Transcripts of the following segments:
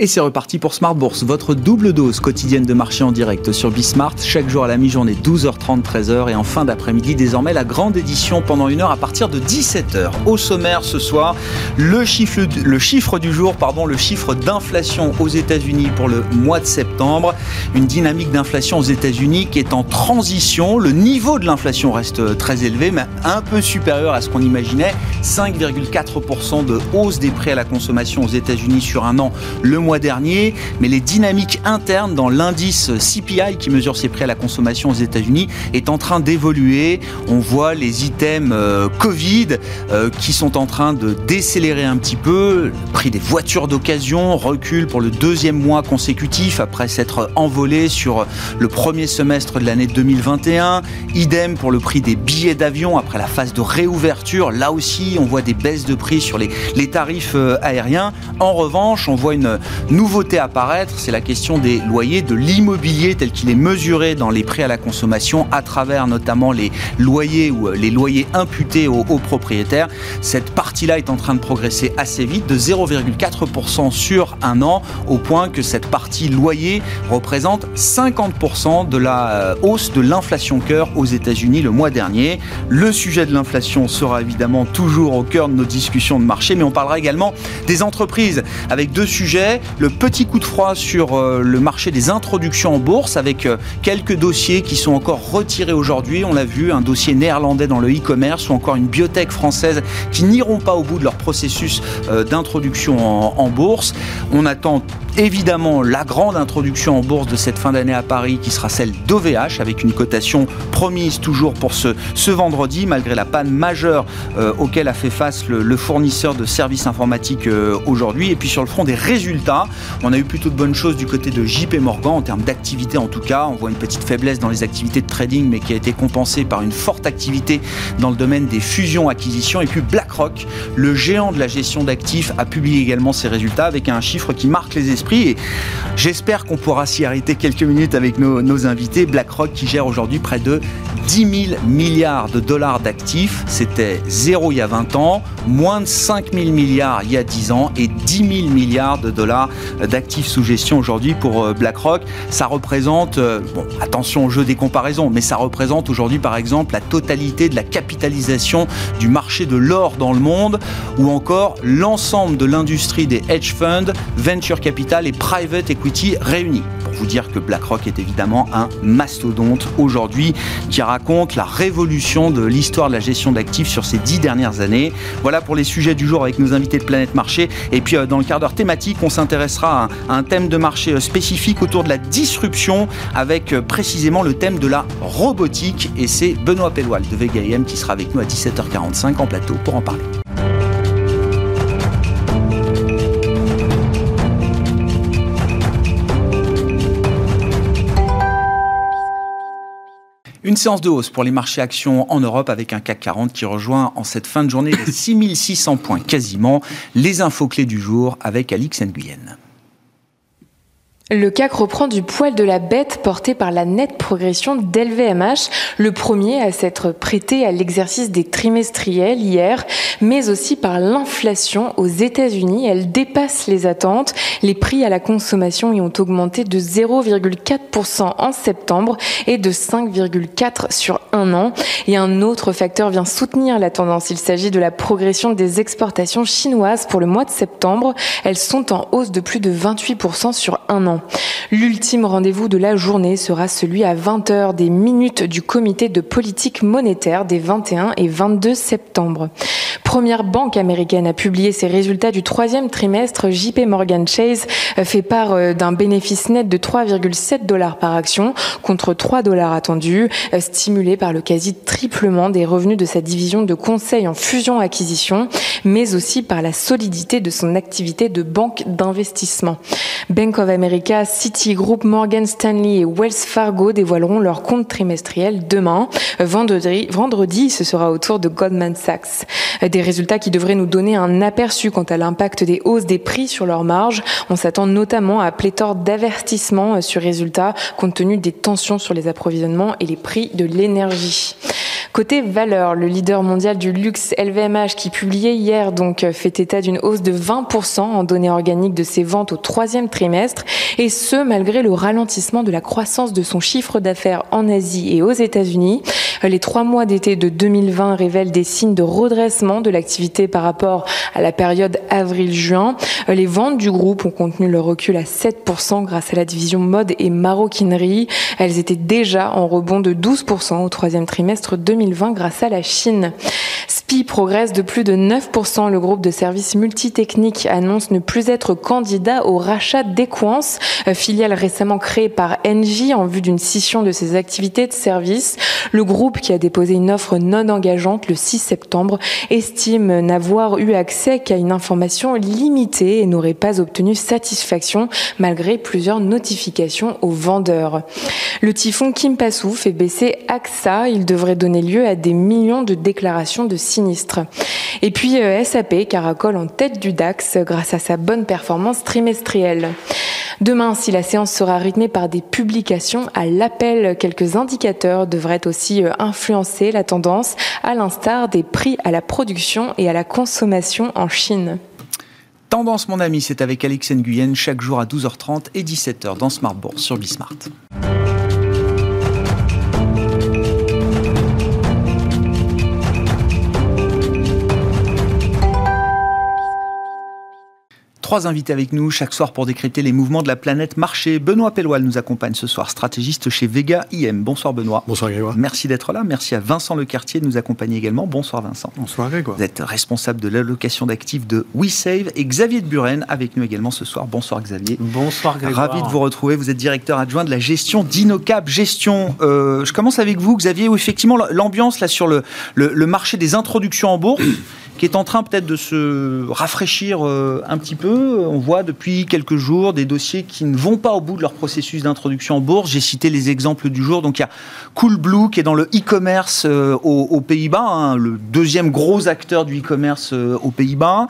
Et c'est reparti pour Smart Bourse, votre double dose quotidienne de marché en direct sur Bismart, chaque jour à la mi-journée, 12h30, 13h, et en fin d'après-midi, désormais, la grande édition pendant une heure à partir de 17h. Au sommaire ce soir, le chiffre, du jour, pardon, le chiffre d'inflation aux États-Unis pour le mois de septembre. Une dynamique d'inflation aux États-Unis qui est en transition. Le niveau de l'inflation reste très élevé, mais un peu supérieur à ce qu'on imaginait. 5,4% de hausse des prix à la consommation aux États-Unis sur un an. Le mois dernier, mais les dynamiques internes dans l'indice CPI qui mesure ses prix à la consommation aux États-Unis est en train d'évoluer. On voit les items euh, Covid euh, qui sont en train de décélérer un petit peu. Prix des voitures d'occasion recule pour le deuxième mois consécutif après s'être envolé sur le premier semestre de l'année 2021. Idem pour le prix des billets d'avion après la phase de réouverture. Là aussi, on voit des baisses de prix sur les, les tarifs euh, aériens. En revanche, on voit une, nouveauté apparaître, c'est la question des loyers, de l'immobilier tel qu'il est mesuré dans les prix à la consommation à travers notamment les loyers ou euh, les loyers imputés aux, propriétaires. Cette partie-là est en train de progresser assez vite, de 0,4% sur un an, au point que cette partie loyer représente 50% de la euh, hausse de l'inflation cœur aux États-Unis le mois dernier. Le sujet de l'inflation sera évidemment toujours au cœur de nos discussions de marché, mais on parlera également des entreprises avec deux sujets le petit coup de froid sur euh, le marché des introductions en bourse avec euh, quelques dossiers qui sont encore retirés aujourd'hui. On l'a vu, un dossier néerlandais dans le e-commerce ou encore une biotech française qui n'iront pas au bout de leur processus euh, d'introduction en, bourse. On attend évidemment la grande introduction en bourse de cette fin d'année à Paris qui sera celle d'OVH avec une cotation promise toujours pour ce, ce vendredi malgré la panne majeure auquel a fait face le, fournisseur de services informatiques aujourd'hui. Et puis sur le front des résultats, on a eu plutôt de bonnes choses du côté de JP Morgan en termes d'activité en tout cas. On voit une petite faiblesse dans les activités de trading mais qui a été compensée par une forte activité dans le domaine des fusions-acquisitions. Et puis BlackRock, le géant de la gestion d'actifs, a publié également ses résultats avec un chiffre qui marque les esprits. Et j'espère qu'on pourra s'y arrêter quelques minutes avec nos, invités. BlackRock qui gère aujourd'hui près de 10 000 milliards de dollars d'actifs. C'était zéro il y a 20 ans, moins de 5 000 milliards il y a 10 ans et 10 000 milliards de dollars d'actifs sous gestion aujourd'hui pour euh, BlackRock. Ça représente, euh, attention au jeu des comparaisons, mais ça représente aujourd'hui par exemple la totalité de la capitalisation du marché de l'or dans le monde ou encore l'ensemble de l'industrie des hedge funds, venture capital et private equity réunis. Pour vous dire que BlackRock est évidemment un mastodonte aujourd'hui qui raconte la révolution de l'histoire de la gestion d'actifs sur ces dix dernières années. Voilà pour les sujets du jour avec nos invités de Planète Marché. Et puis euh, dans le quart d'heure thématique, on s'intéresse intéressera à un thème de marché euh, spécifique autour de la disruption avec euh, précisément le thème de la robotique. Et c'est Benoît Pelloual de Vega qui sera avec nous à 17h45 en plateau pour en parler. Une séance de hausse pour les marchés actions en Europe avec un CAC 40 qui rejoint en cette fin de journée les 6600 points quasiment. Les infos clés du jour avec Alix Nguyen. Le CAC reprend du poil de la bête porté par la nette progression d'LVMH, le premier à s'être prêté à l'exercice des trimestriels hier, mais aussi par l'inflation aux États-Unis. Elle dépasse les attentes. Les prix à la consommation y ont augmenté de 0,4% en septembre et de 5,4% sur un an. Et un autre facteur vient soutenir la tendance. Il s'agit de la progression des exportations chinoises pour le mois de septembre. Elles sont en hausse de plus de 28% sur un an. L'ultime rendez-vous de la journée sera celui à 20h des minutes du comité de politique monétaire des 21 et 22 septembre. Première banque américaine à publier ses résultats du troisième trimestre, JP Morgan Chase fait part euh, d'un bénéfice net de 3,7 dollars par action contre 3 dollars attendus, euh, stimulé par le quasi triplement des revenus de sa division de conseil en fusion-acquisition, mais aussi par la solidité de son activité de banque d'investissement. Bank of America, Citigroup, Morgan Stanley et Wells Fargo dévoileront leur compte trimestriel demain. Vendredi, vendredi ce sera au tour de Goldman Sachs. Des résultats qui devraient nous donner un aperçu quant à l'impact des hausses des prix sur leurs marges. On s'attend notamment à pléthore d'avertissements sur résultats compte tenu des tensions sur les approvisionnements et les prix de l'énergie. Côté valeur, le leader mondial du luxe LVMH qui publiait hier donc fait état d'une hausse de 20% en données organiques de ses ventes au troisième trimestre et ce malgré le ralentissement de la croissance de son chiffre d'affaires en Asie et aux États-Unis. Les trois mois d'été de 2020 révèlent des signes de redressement de l'activité par rapport à la période avril-juin. Les ventes du groupe ont contenu le recul à 7% grâce à la division mode et maroquinerie. Elles étaient déjà en rebond de 12% au troisième trimestre 2020 grâce à la Chine. SPI progresse de plus de 9%. Le groupe de services multitechniques annonce ne plus être candidat au rachat d'Equance, filiale récemment créée par Engie en vue d'une scission de ses activités de service. Le groupe, qui a déposé une offre non engageante le 6 septembre, estime n'avoir eu accès qu'à une information limitée et n'aurait pas obtenu satisfaction malgré plusieurs notifications aux vendeurs. Le typhon Kimpasu fait baisser AXA. Il devrait donner lieu à des millions de déclarations de Et puis euh, SAP caracole en tête du DAX grâce à sa bonne performance trimestrielle. Demain, si la séance sera rythmée par des publications à l'appel, quelques indicateurs devraient aussi euh, influencer la tendance, à l'instar des prix à la production et à la consommation en Chine. Tendance, mon ami, c'est avec Alex Nguyen chaque jour à 12h30 et 17h dans Smart sur Bismart. Trois invités avec nous chaque soir pour décrypter les mouvements de la planète marché. Benoît Pelloil nous accompagne ce soir, stratégiste chez Vega IM. Bonsoir Benoît. Bonsoir Grégoire. Merci d'être là. Merci à Vincent Lecartier de nous accompagner également. Bonsoir Vincent. Bonsoir Grégoire. Vous êtes responsable de l'allocation d'actifs de WeSave et Xavier de Buren avec nous également ce soir. Bonsoir Xavier. Bonsoir Grégoire. Ravi de vous retrouver. Vous êtes directeur adjoint de la gestion d'Inocap Gestion. Euh, je commence avec vous Xavier, où effectivement l'ambiance là sur le, le, le marché des introductions en bourse qui est en train peut-être de se rafraîchir euh, un petit peu. On voit depuis quelques jours des dossiers qui ne vont pas au bout de leur processus d'introduction en bourse. J'ai cité les exemples du jour. Donc il y a Coolblue qui est dans le e-commerce euh, aux, Pays-Bas, hein, le deuxième gros acteur du e-commerce euh, aux Pays-Bas.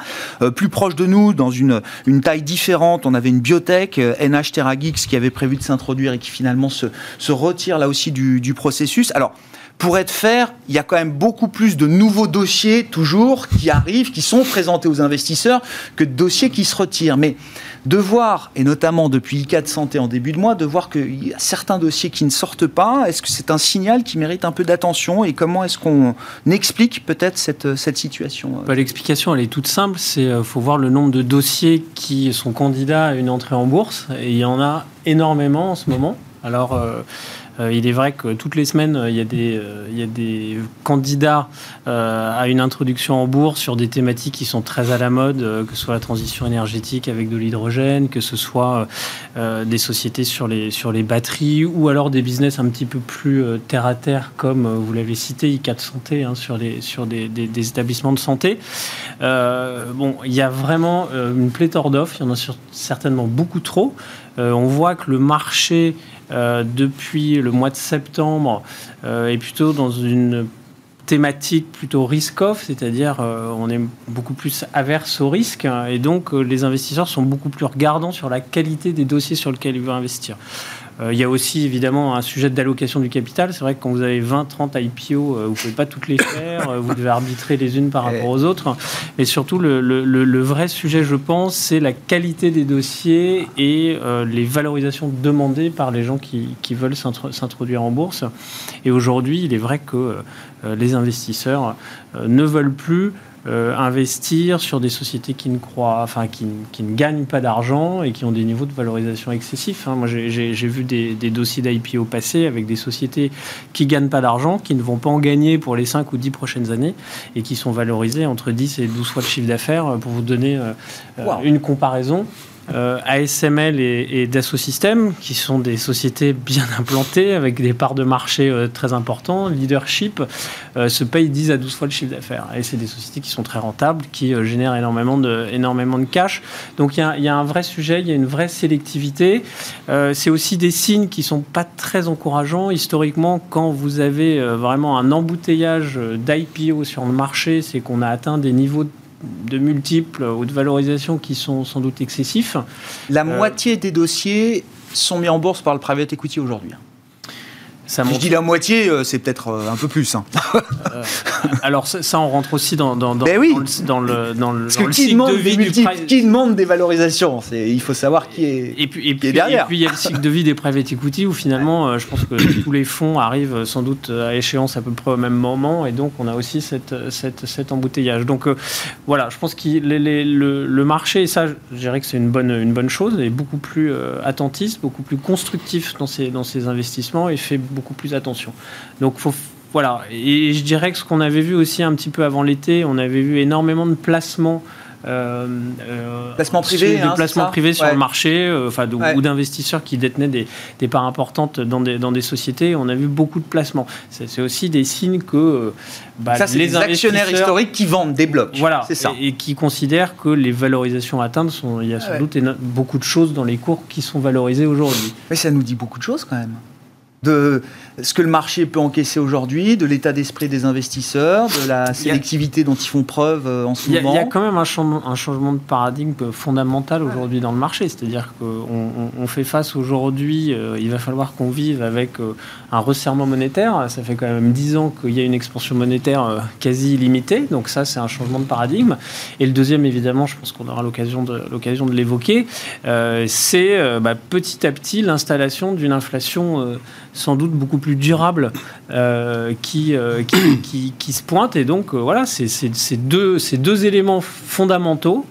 plus proche de nous, dans une, une taille différente, on avait une biotech, NH TerraGeeks, qui avait prévu de s'introduire et qui finalement se, retire là aussi du, du processus. Alors, pour être faire, il y a quand même beaucoup plus de nouveaux dossiers toujours qui arrivent, qui sont présentés aux investisseurs, que de dossiers qui se retirent. Mais de voir, et notamment depuis ICAD Santé en début de mois, de voir qu'il y a certains dossiers qui ne sortent pas, est-ce que c'est un signal qui mérite un peu d'attention et comment est-ce qu'on explique peut-être cette, cette situation bah, L'explication, elle est toute simple, c'est euh, faut voir le nombre de dossiers qui sont candidats à une entrée en bourse, et il y en a énormément en ce moment. Alors, euh, euh, il est vrai que toutes les semaines, euh, il y a des, euh, il y a des candidats à une introduction en bourse sur des thématiques qui sont très à la mode, que ce soit la transition énergétique avec de l'hydrogène, que ce soit des sociétés sur les, sur les batteries, ou alors des business un petit peu plus terre à terre, comme vous l'avez cité, I4 Santé, hein, sur, des, établissements de santé. bon, il y a vraiment une pléthore d'offres, il y en a certainement beaucoup trop. on voit que le marché euh, depuis le mois de septembre euh, est plutôt dans une thématique plutôt risk-off, c'est-à-dire euh, on est beaucoup plus averse au risque et donc les investisseurs sont beaucoup plus regardants sur la qualité des dossiers sur lesquels ils veulent investir. Euh, il y a aussi évidemment un sujet d'allocation du capital. C'est vrai que quand vous avez 20, 30 IPO, vous ne pouvez pas toutes les faire. Euh, vous devez arbitrer les unes par rapport aux autres. Mais surtout, le, vrai sujet, je pense, c'est la qualité des dossiers et euh, les valorisations demandées par les gens qui veulent s'introduire en bourse. Et aujourd'hui, il est vrai que les investisseurs ne veulent plus euh, investir sur des sociétés qui ne croient, enfin qui, ne gagnent pas d'argent et qui ont des niveaux de valorisation excessifs. Hein. Moi, j'ai vu des, dossiers d'IPO passer avec des sociétés qui gagnent pas d'argent, qui ne vont pas en gagner pour les 5 ou 10 prochaines années et qui sont valorisées entre 10 et 12 fois de chiffre d'affaires. Pour vous donner euh, une comparaison, euh, ASML et, et Dassault qui sont des sociétés bien implantées, avec des parts de marché euh, très importantes, leadership, euh, se payent 10 à 12 fois le chiffre d'affaires. Et c'est des sociétés qui sont très rentables, qui génèrent énormément de, cash. Donc il y, y, a un vrai sujet, il y a une vraie sélectivité. c'est aussi des signes qui sont pas très encourageants. Historiquement, quand vous avez vraiment un embouteillage d'IPO sur le marché, c'est qu'on a atteint des niveaux de de multiples ou de valorisation qui sont sans doute excessifs. La moitié des dossiers sont mis en bourse par le private equity aujourd'hui. Ça je dis la moitié, euh, c'est peut-être euh, un peu plus. Hein. Euh, alors ça, on rentre aussi dans, dans, dans, ben oui. dans le, dans le, Parce qui demande de vie des du Qui demande des valorisations Il faut savoir qui est, et puis, et puis, derrière. Et puis il y a le cycle de vie des private equity où finalement, je pense que tous les fonds arrivent sans doute à échéance à peu près au même moment et donc on a aussi cette, cette, cet embouteillage. Donc voilà, je pense que le, le, marché, et ça je dirais que c'est une bonne, une bonne chose, est beaucoup plus attentiste, beaucoup plus constructif dans ses, dans ses investissements et fait beaucoup plus attention. Donc faut voilà, et je dirais que ce qu'on avait vu aussi un petit peu avant l'été, on avait vu énormément de placements euh, euh, placements privés, de hein, placements privés sur le marché, euh, enfin, ou d'investisseurs qui détenaient des, des, parts importantes dans des, dans des sociétés. On a vu beaucoup de placements. C'est aussi des signes que bah, ça, les actionnaires historiques qui vendent des blocs. Voilà, c'est ça. Et, qui considèrent que les valorisations atteintes sont, il y a sans doute beaucoup de choses dans les cours qui sont valorisées aujourd'hui. Mais ça nous dit beaucoup de choses quand même de ce que le marché peut encaisser aujourd'hui, de l'état d'esprit des investisseurs, de la sélectivité dont ils font preuve euh, en ce moment. Il y a quand même un changement, un changement de paradigme fondamental aujourd'hui dans le marché. C'est-à-dire qu'on on fait face aujourd'hui, euh, il va falloir qu'on vive avec euh, un resserrement monétaire. Ça fait quand même 10 ans qu'il y a une expansion monétaire quasi illimitée. Donc ça, c'est un changement de paradigme. Et le deuxième, évidemment, je pense qu'on aura l'occasion de, l'occasion de l'évoquer, c'est bah, petit à petit l'installation d'une inflation sans doute beaucoup plus durable euh, qui, euh, qui, qui, se pointe. Et donc, euh, voilà, c'est deux, deux éléments fondamentaux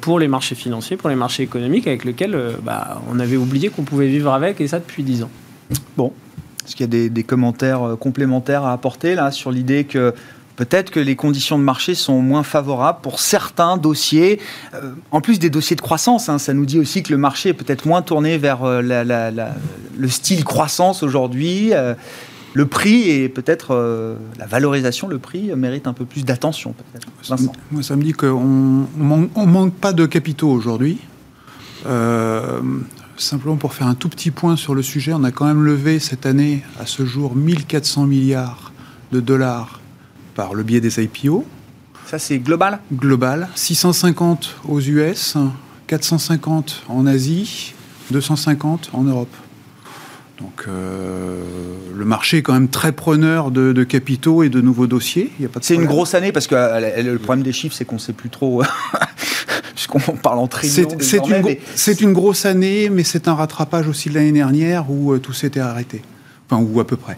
pour les marchés financiers, pour les marchés économiques, avec lesquels bah, on avait oublié qu'on pouvait vivre avec, et ça depuis dix ans. Bon. Est-ce qu'il y a des, des, commentaires complémentaires à apporter là sur l'idée que peut-être que les conditions de marché sont moins favorables pour certains dossiers. Euh, en plus des dossiers de croissance, hein, ça nous dit aussi que le marché est peut-être moins tourné vers euh, le style croissance aujourd'hui. Euh, le prix et peut-être la valorisation, le prix mérite un peu plus d'attention. Moi, ça me dit qu'on ne manque pas de capitaux aujourd'hui. simplement pour faire un tout petit point sur le sujet, on a quand même levé cette année, à ce jour, 1400 milliards de dollars par le biais des IPO. Ça, c'est global Global. 650 aux US, 450 en Asie, 250 en Europe. Donc euh, le marché est quand même très preneur de, capitaux et de nouveaux dossiers. C'est une grosse année parce que euh, le problème des chiffres, c'est qu'on ne sait plus trop, puisqu'on parle en trillions. C'est une, grosse année, mais c'est un rattrapage aussi de l'année dernière où euh, tout s'était arrêté. Enfin, ou à peu près.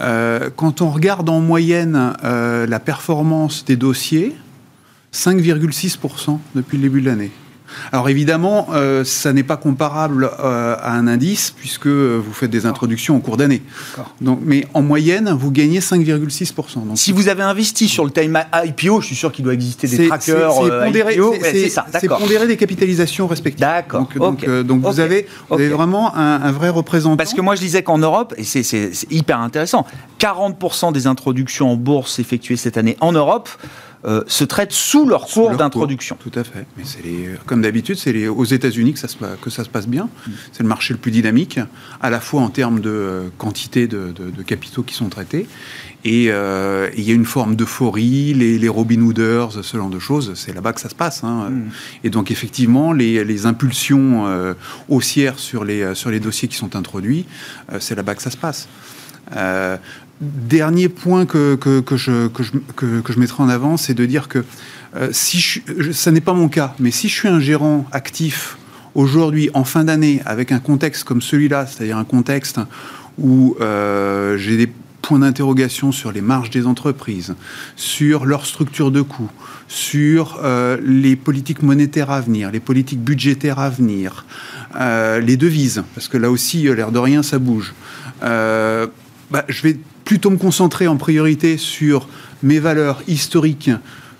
Euh, quand on regarde en moyenne euh, la performance des dossiers, 5,6% depuis le début de l'année. Alors évidemment, euh, ça n'est pas comparable euh, à un indice puisque vous faites des introductions en cours d'année. Donc, mais en moyenne, vous gagnez 5,6%. Si vous avez investi sur le time IPO, je suis sûr qu'il doit exister des trackers C'est euh, pondéré, des capitalisations respectives. D'accord. Donc, donc, vous, avez, vraiment un, un, vrai représentant. Parce que moi, je disais qu'en Europe, et c'est hyper intéressant, 40% des introductions en bourse effectuées cette année en Europe euh, se traitent sous leur cours d'introduction. Tout à fait. Mais c'est comme d'habitude, c'est aux États-Unis que ça, se, que ça se passe bien. Mm. C'est le marché le plus dynamique, à la fois en termes de euh, quantité de, capitaux qui sont traités. Euh, et il y a une forme d'euphorie, les, les, Robin Hooders, ce genre de choses, c'est là-bas que ça se passe. Hein. Mm. Et donc effectivement, les, les impulsions haussières sur les, sur les dossiers qui sont introduits, c'est là-bas que ça se passe. Dernier point que, je mettrai en avant, c'est de dire que euh, si je, ça n'est pas mon cas, mais si je suis un gérant actif aujourd'hui, en fin d'année, avec un contexte comme celui-là, c'est-à-dire un contexte où euh, j'ai des points d'interrogation sur les marges des entreprises, sur leur structure de coûts, sur euh, les politiques monétaires à venir, les politiques budgétaires à venir, les devises, parce que là aussi, l'air de rien, ça bouge. Bah, je vais plutôt me concentrer en priorité sur mes valeurs historiques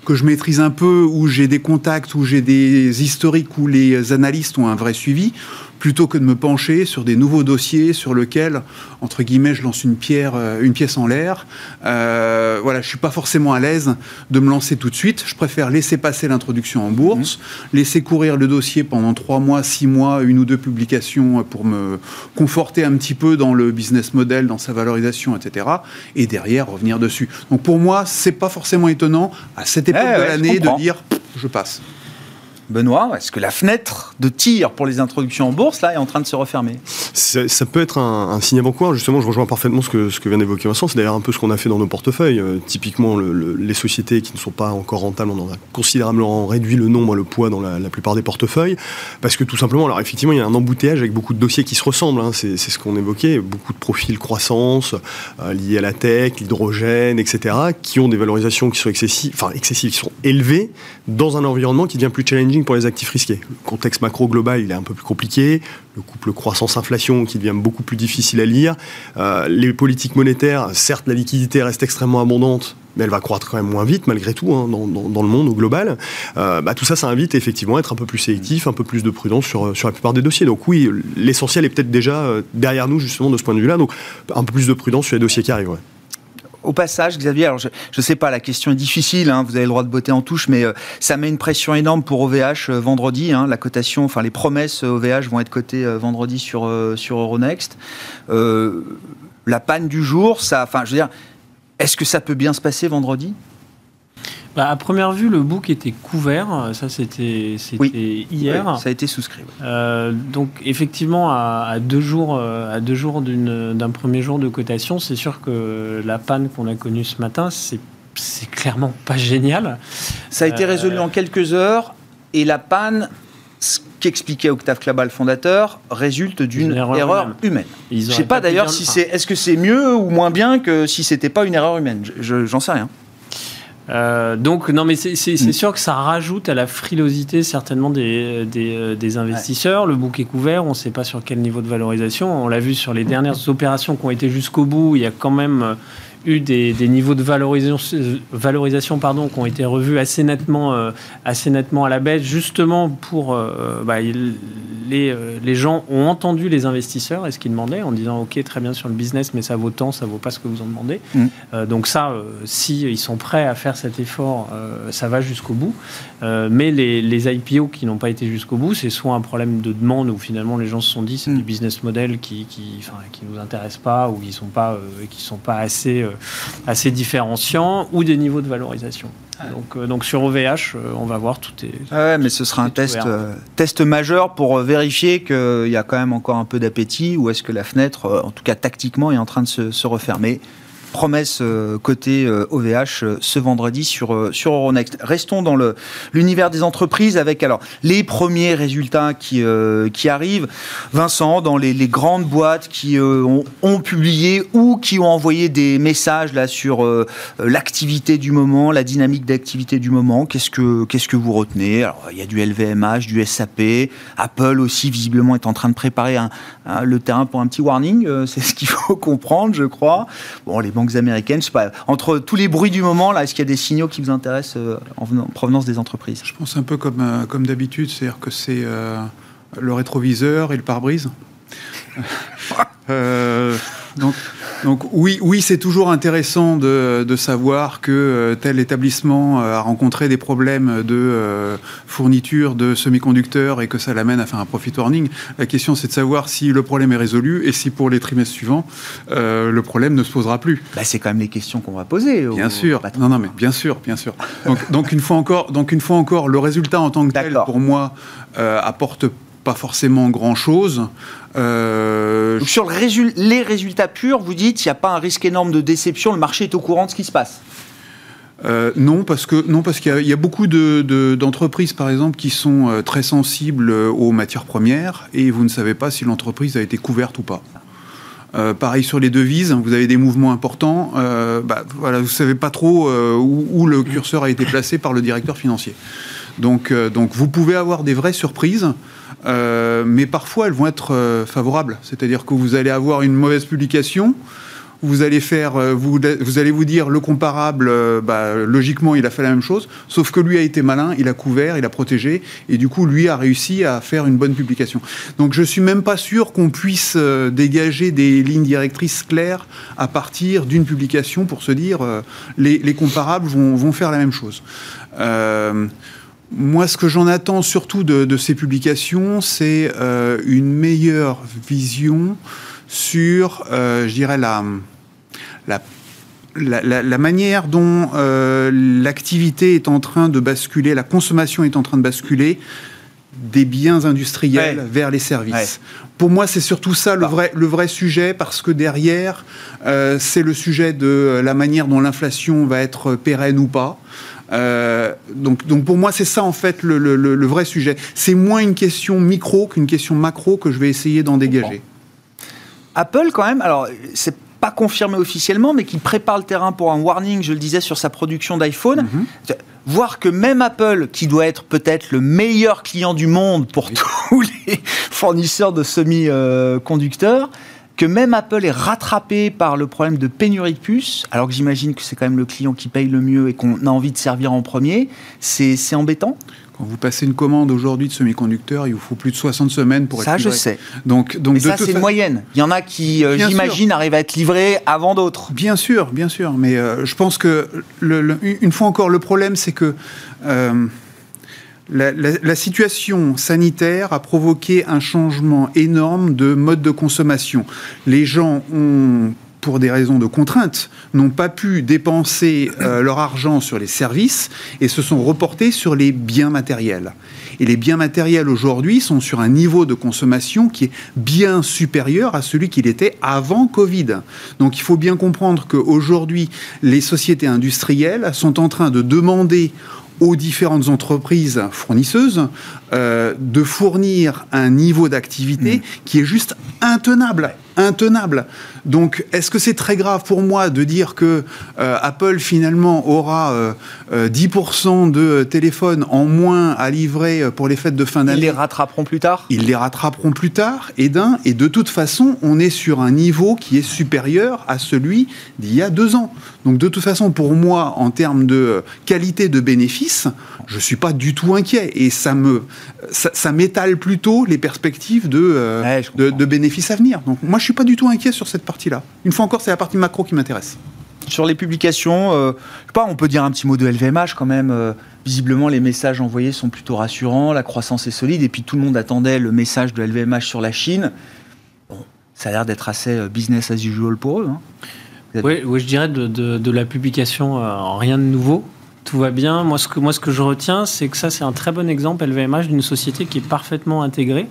que je maîtrise un peu, où j'ai des contacts, où j'ai des historiques, où les analystes ont un vrai suivi, plutôt que de me pencher sur des nouveaux dossiers sur lesquels, entre guillemets, je lance une pierre, euh, une pièce en l'air. Euh, voilà, je suis pas forcément à l'aise de me lancer tout de suite. Je préfère laisser passer l'introduction en bourse, mmh. laisser courir le dossier pendant trois mois, six mois, une ou deux publications pour me conforter un petit peu dans le business model, dans sa valorisation, etc. Et derrière revenir dessus. Donc pour moi, c'est pas forcément étonnant à cette époque de l'année de dire je passe. Benoît, est-ce que la fenêtre de tir pour les introductions en bourse là est en train de se refermer? Ça, peut être un, signe avant-coureur. Justement, je rejoins parfaitement ce que, ce que vient d'évoquer Vincent. C'est d'ailleurs un peu ce qu'on a fait dans nos portefeuilles. Euh, typiquement, les sociétés qui ne sont pas encore rentables, on en a considérablement réduit le nombre, le poids dans la, plupart des portefeuilles. Parce que tout simplement, alors effectivement, il y a un embouteillage avec beaucoup de dossiers qui se ressemblent. Hein. c'est, ce qu'on évoquait. Beaucoup de profils croissance euh, liés à la tech, l'hydrogène, etc., qui ont des valorisations qui sont excessives, enfin excessives, qui sont élevées dans un environnement qui devient plus challenging pour les actifs risqués. Le contexte macro global, il est un peu plus compliqué. Le couple croissance-inflation qui devient beaucoup plus difficile à lire. Euh, les politiques monétaires, certes, la liquidité reste extrêmement abondante, mais elle va croître quand même moins vite malgré tout hein, dans, le monde au global. Euh, bah, tout ça, ça invite effectivement à être un peu plus sélectif, un peu plus de prudence sur, la plupart des dossiers. Donc oui, l'essentiel est peut-être déjà euh, derrière nous justement de ce point de vue-là. Donc un peu plus de prudence sur les dossiers qui arrivent au passage, Xavier, alors je ne sais pas, la question est difficile, hein, vous avez le droit de botter en touche, mais euh, ça met une pression énorme pour OVH euh, vendredi. Hein, la cotation, enfin les promesses OVH euh, vont être cotées vendredi sur, sur Euronext. la panne du jour, ça, enfin, je veux dire, est-ce que ça peut bien se passer vendredi? Bah, à première vue, le book était couvert. Ça, c'était hier. ça a été souscrit. Euh, donc, effectivement, à, deux jours, euh, à deux jours d'un premier jour de cotation, c'est sûr que la panne qu'on a connue ce matin, c'est clairement pas génial. Ça a été résolu euh, en quelques heures et la panne, ce qu'expliquait Octave Klaba, le fondateur, résulte d'une erreur, humaine. Je ne sais pas d'ailleurs si c'est. Est-ce que c'est mieux ou moins bien que si c'était pas une erreur humaine J'en sais rien. Euh, donc, non, mais c'est mm. sûr que ça rajoute à la frilosité certainement des, des, euh, investisseurs. Le bouc est couvert, on ne sait pas sur quel niveau de valorisation. On l'a vu sur les dernières opérations qui ont été jusqu'au bout. Il y a quand même eu des, niveaux de valorisation, valorisation pardon, qui ont été revus assez nettement, euh, assez nettement à la baisse, justement pour... Euh, bah, les, euh, les, gens ont entendu les investisseurs et ce qu'ils demandaient en disant ok très bien sur le business mais ça vaut tant, ça vaut pas ce que vous en demandez. Mm. donc ça, si ils sont prêts à faire cet effort, ça va jusqu'au bout. mais les, les, IPO qui n'ont pas été jusqu'au bout, c'est soit un problème de demande où finalement les gens se sont dit c'est mm. du business model qui qui, qui nous intéresse pas ou qui sont pas qui sont pas assez assez différenciants ou des niveaux de valorisation. Donc, euh, donc sur OVH, euh, on va voir tout est. Ah ouais, mais ce sera un test, test majeur pour vérifier qu'il y a quand même encore un peu d'appétit ou est-ce que la fenêtre, en tout cas tactiquement, est en train de se, se refermer promesse euh, côté OVH euh, euh, ce vendredi sur, sur Euronext. Restons dans l'univers des entreprises avec alors les premiers résultats qui, qui arrivent. Vincent, dans les, grandes boîtes qui ont, publié ou qui ont envoyé des messages là sur l'activité du moment, la dynamique d'activité du moment, qu'est-ce que, que vous retenez? Alors, Il y a du LVMH, du SAP, Apple aussi visiblement est en train de préparer le terrain pour un petit warning, c'est ce qu'il faut comprendre, je crois. Bon, les américaines. Pas, entre tous les bruits du moment, là, est-ce qu'il y a des signaux qui vous intéressent euh, en, provenance des entreprises? Je pense un peu comme, euh, comme d'habitude, c'est-à-dire que c'est euh, le rétroviseur et le pare-brise. Donc, donc oui, oui c'est toujours intéressant de, de savoir que euh, tel établissement euh, a rencontré des problèmes de euh, fourniture de semi-conducteurs et que ça l'amène à faire un profit warning. La question, c'est de savoir si le problème est résolu et si pour les trimestres suivants, le problème ne se posera plus. Bah, c'est quand même les questions qu'on va poser. Bien sûr. Non, non, mais bien sûr, bien sûr. Donc, donc, une fois encore, donc une fois encore, le résultat en tant que tel, pour moi, apporte pas forcément grand-chose. Euh, sur le les résultats purs, vous dites, il n'y a pas un risque énorme de déception, le marché est au courant de ce qui se passe euh, non, parce que non, parce qu'il y, a beaucoup d'entreprises, par exemple, qui sont euh, très sensibles aux matières premières et vous ne savez pas si l'entreprise a été couverte ou pas. pareil sur les devises, vous avez des mouvements importants. Bah, voilà, vous savez pas trop où, où, le curseur a été placé par le directeur financier. Donc, donc, vous pouvez avoir des vraies surprises. Euh, mais parfois elles vont être euh, favorables. C'est-à-dire que vous allez avoir une mauvaise publication, vous allez faire, euh, vous, allez vous dire le comparable, bah, logiquement, il a fait la même chose, sauf que lui a été malin, il a couvert, il a protégé, et du coup, lui a réussi à faire une bonne publication. Donc, je suis même pas sûr qu'on puisse dégager des lignes directrices claires à partir d'une publication pour se dire les, les, comparables vont, faire la même chose. Moi, ce que j'en attends surtout de, de ces publications, c'est une meilleure vision sur, euh, je dirais, la, la, la, manière dont euh, l'activité est en train de basculer, la consommation est en train de basculer des biens industriels vers les services. Pour moi, c'est surtout ça le, bah. vrai, le vrai sujet, parce que derrière, euh, c'est le sujet de la manière dont l'inflation va être pérenne ou pas. Donc, donc pour moi, c'est ça en fait le, le, le vrai sujet. C'est moins une question micro qu'une question macro que je vais essayer d'en dégager. Apple, quand même, alors c'est pas confirmé officiellement, mais qui prépare le terrain pour un warning, je le disais, sur sa production d'iPhone. Mhm. Voir que même Apple, qui doit être peut-être le meilleur client du monde pour tous les fournisseurs de semi-conducteurs, que même Apple est rattrapé par le problème de pénurie de puces, alors que j'imagine que c'est quand même le client qui paye le mieux et qu'on a envie de servir en premier, c'est embêtant quand vous passez une commande aujourd'hui de semi-conducteurs, il vous faut plus de 60 semaines pour être Ça, je sais. Donc, donc mais ça, c'est une moyenne. Il y en a qui, euh, j'imagine, arrivent à être livrés avant d'autres. Bien sûr, bien sûr. Mais euh, je pense que, le, une fois encore, le problème, c'est que euh, la, situation sanitaire a provoqué un changement énorme de mode de consommation. Les gens ont pour des raisons de contrainte, n'ont pas pu dépenser euh, leur argent sur les services et se sont reportés sur les biens matériels. Et les biens matériels aujourd'hui sont sur un niveau de consommation qui est bien supérieur à celui qu'il était avant Covid. Donc il faut bien comprendre qu'aujourd'hui, les sociétés industrielles sont en train de demander aux différentes entreprises fournisseuses euh, de fournir un niveau d'activité mmh. qui est juste intenable intenable. Donc, est-ce que c'est très grave pour moi de dire que euh, Apple finalement aura 10% euh, euh, de téléphones en moins à livrer pour les fêtes de fin d'année? Ils les rattraperont plus tard? Ils les rattraperont plus tard, et d'un, et de toute façon, on est sur un niveau qui est supérieur à celui d'il y a deux ans. Donc, de toute façon, pour moi, en termes de qualité de bénéfice, je suis pas du tout inquiet, et ça me, ça, m'étale plutôt les perspectives de, de, de bénéfices à venir. Donc, moi, je suis pas du tout inquiet sur cette partie-là. Une fois encore, c'est la partie macro qui m'intéresse. Sur les publications, euh, je sais pas, on peut dire un petit mot de LVMH quand même. Euh, visiblement, les messages envoyés sont plutôt rassurants, la croissance est solide, et puis tout le monde attendait le message de LVMH sur la Chine. Bon, ça a l'air d'être assez euh, business as usual pour eux. Hein. Oui, oui, je dirais de, de, la publication, rien de nouveau tout va bien. Moi, ce que, je retiens, c'est que ça, c'est un très bon exemple, LVMH, d'une société qui est parfaitement intégrée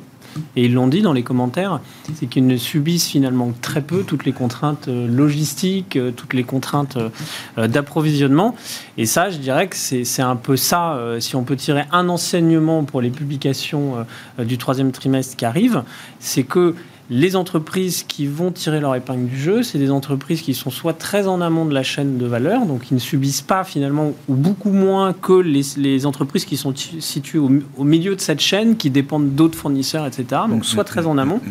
et ils l'ont dit dans les commentaires, c'est qu'ils ne subissent finalement très peu toutes les contraintes euh, logistiques, euh, toutes les contraintes euh, d'approvisionnement. Et ça, je dirais que c'est un peu ça, si on peut tirer un enseignement pour les publications du troisième trimestre qui arrivent, c'est que les entreprises qui vont tirer leur épingle du jeu, c'est des entreprises qui sont soit très en amont de la chaîne de valeur, donc qui ne subissent pas finalement, ou beaucoup moins que les, entreprises qui sont situées au, milieu de cette chaîne, qui dépendent d'autres fournisseurs, etc. Donc soit très en amont,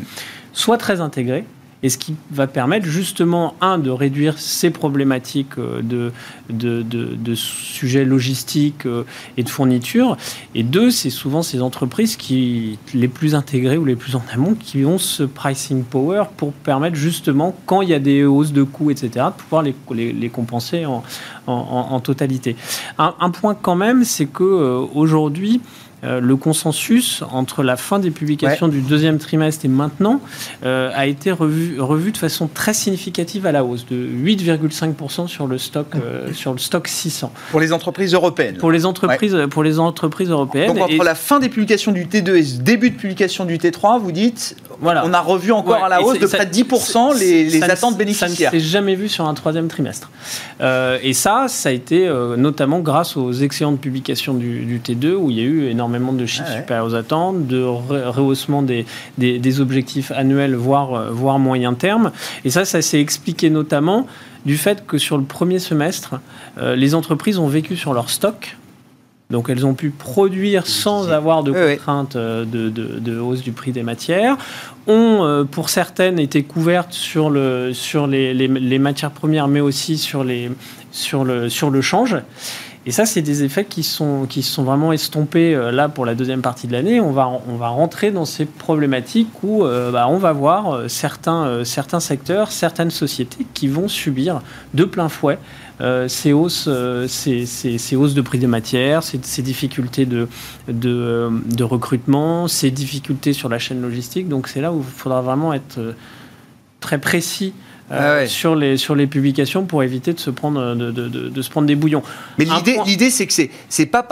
soit très intégrées et ce qui va permettre justement, un, de réduire ces problématiques euh, de, de, de, sujets logistiques euh, et de fourniture, et deux, c'est souvent ces entreprises qui, les plus intégrées ou les plus en amont, qui ont ce pricing power pour permettre justement, quand il y a des hausses de coûts, etc., de pouvoir les, les, compenser en, en, totalité. Un, un, point quand même, c'est que euh, aujourd'hui, euh, le consensus entre la fin des publications du deuxième trimestre et maintenant euh, a été revu, revu, de façon très significative à la hausse, de 8,5% sur le stock euh, sur le stock 600. Pour les entreprises européennes. Pour les entreprises, pour les entreprises européennes. Donc entre la fin des publications du T2 et le début de publication du T3, vous dites, voilà. on a revu encore à la hausse de près de 10% les, les attentes bénéficiaires. Ça ne s'est jamais vu sur un troisième trimestre. et ça, ça a été notamment grâce aux excellentes publications du, du T2 où il y a eu énormément de chiffres ah supérieurs aux attentes, de rehaussement des, des, objectifs annuels, voire, euh, voire moyen terme. Et ça, ça s'est expliqué notamment du fait que sur le premier semestre, euh, les entreprises ont vécu sur leur stock Donc elles ont pu produire sans avoir de contraintes de, de, de, hausse du prix des matières. Ont, pour certaines, été couvertes sur, le, sur les, les, les matières premières, mais aussi sur, les, sur, le, sur le change. Et ça, c'est des effets qui sont, qui sont vraiment estompés euh, là pour la deuxième partie de l'année. On va, on va rentrer dans ces problématiques où euh, bah, on va voir euh, certains, certains secteurs, certaines sociétés qui vont subir de plein fouet ces, hausses, ces, hausses de prix des matières, ces, difficultés de, de, recrutement, ces difficultés sur la chaîne logistique. Donc c'est là où il faudra vraiment être très précis euh, ah sur, les, sur les publications pour éviter de se prendre, de, de, de, se prendre des bouillons. Mais l'idée, c'est que c'est, c'est, pas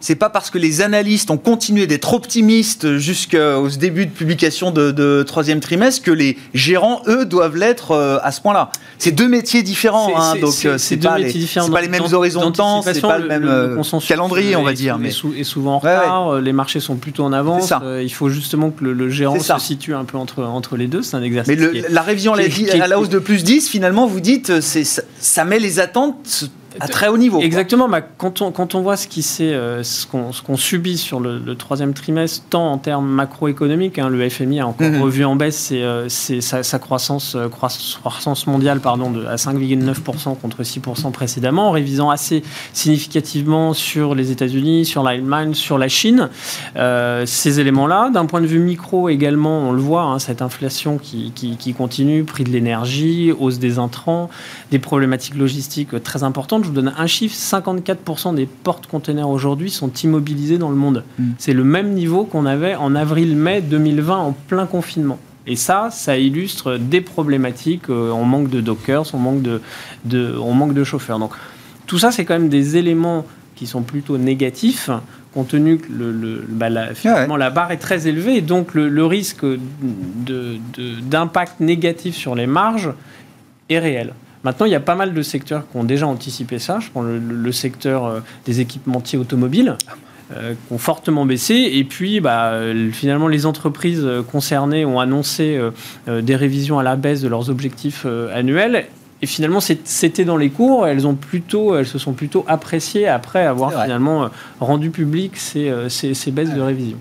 c'est pas parce que les analystes ont continué d'être optimistes jusqu'au début de publication de, troisième trimestre que les gérants, eux, doivent l'être euh, à ce point-là. C'est deux métiers différents, hein, donc euh, c'est, pas, les, pas les mêmes horizons de temps, c'est pas le, même calendrier, on va dire. Mais... Est souvent en retard, les marchés sont plutôt en avance. il faut justement que le, gérant se situe un peu entre, entre les deux. C'est un exercice. Mais la révision à la hausse de plus 10, finalement, vous dites, euh, ça met les attentes à très haut niveau. Exactement. Bah, quand, on, quand on voit ce qu'on euh, qu'on subit sur le, troisième trimestre, tant en termes macroéconomiques, hein, le FMI a encore mhm. revu en baisse euh, sa, sa, croissance, euh, croissance mondiale pardon, de, à 5,9% contre 6% précédemment, en révisant assez significativement sur les États-Unis, sur l'Allemagne, sur la Chine. ces éléments-là, d'un point de vue micro également, on le voit, hein, cette inflation qui, qui, qui continue, prix de l'énergie, hausse des intrants, des problématiques logistiques très importantes je vous donne un chiffre 54% des portes-containers aujourd'hui sont immobilisés dans le monde. Mm. C'est le même niveau qu'on avait en avril-mai 2020 en plein confinement. Et ça, ça illustre des problématiques. Euh, on manque de dockers, on manque de, de, on manque de chauffeurs. Donc, tout ça, c'est quand même des éléments qui sont plutôt négatifs, compte tenu que le, bah, la, finalement, la barre est très élevée. Et donc, le, risque d'impact négatif sur les marges est réel. Maintenant, il y a pas mal de secteurs qui ont déjà anticipé ça. Je prends le, secteur euh, des équipementiers automobiles. Euh, qui ont fortement baissé. Et puis, bah, euh, finalement, les entreprises concernées ont annoncé des révisions à la baisse de leurs objectifs annuels. Et finalement, c'était dans les cours. Elles, ont plutôt, elles se sont plutôt appréciées après avoir finalement rendu public ces, ces, baisses de révision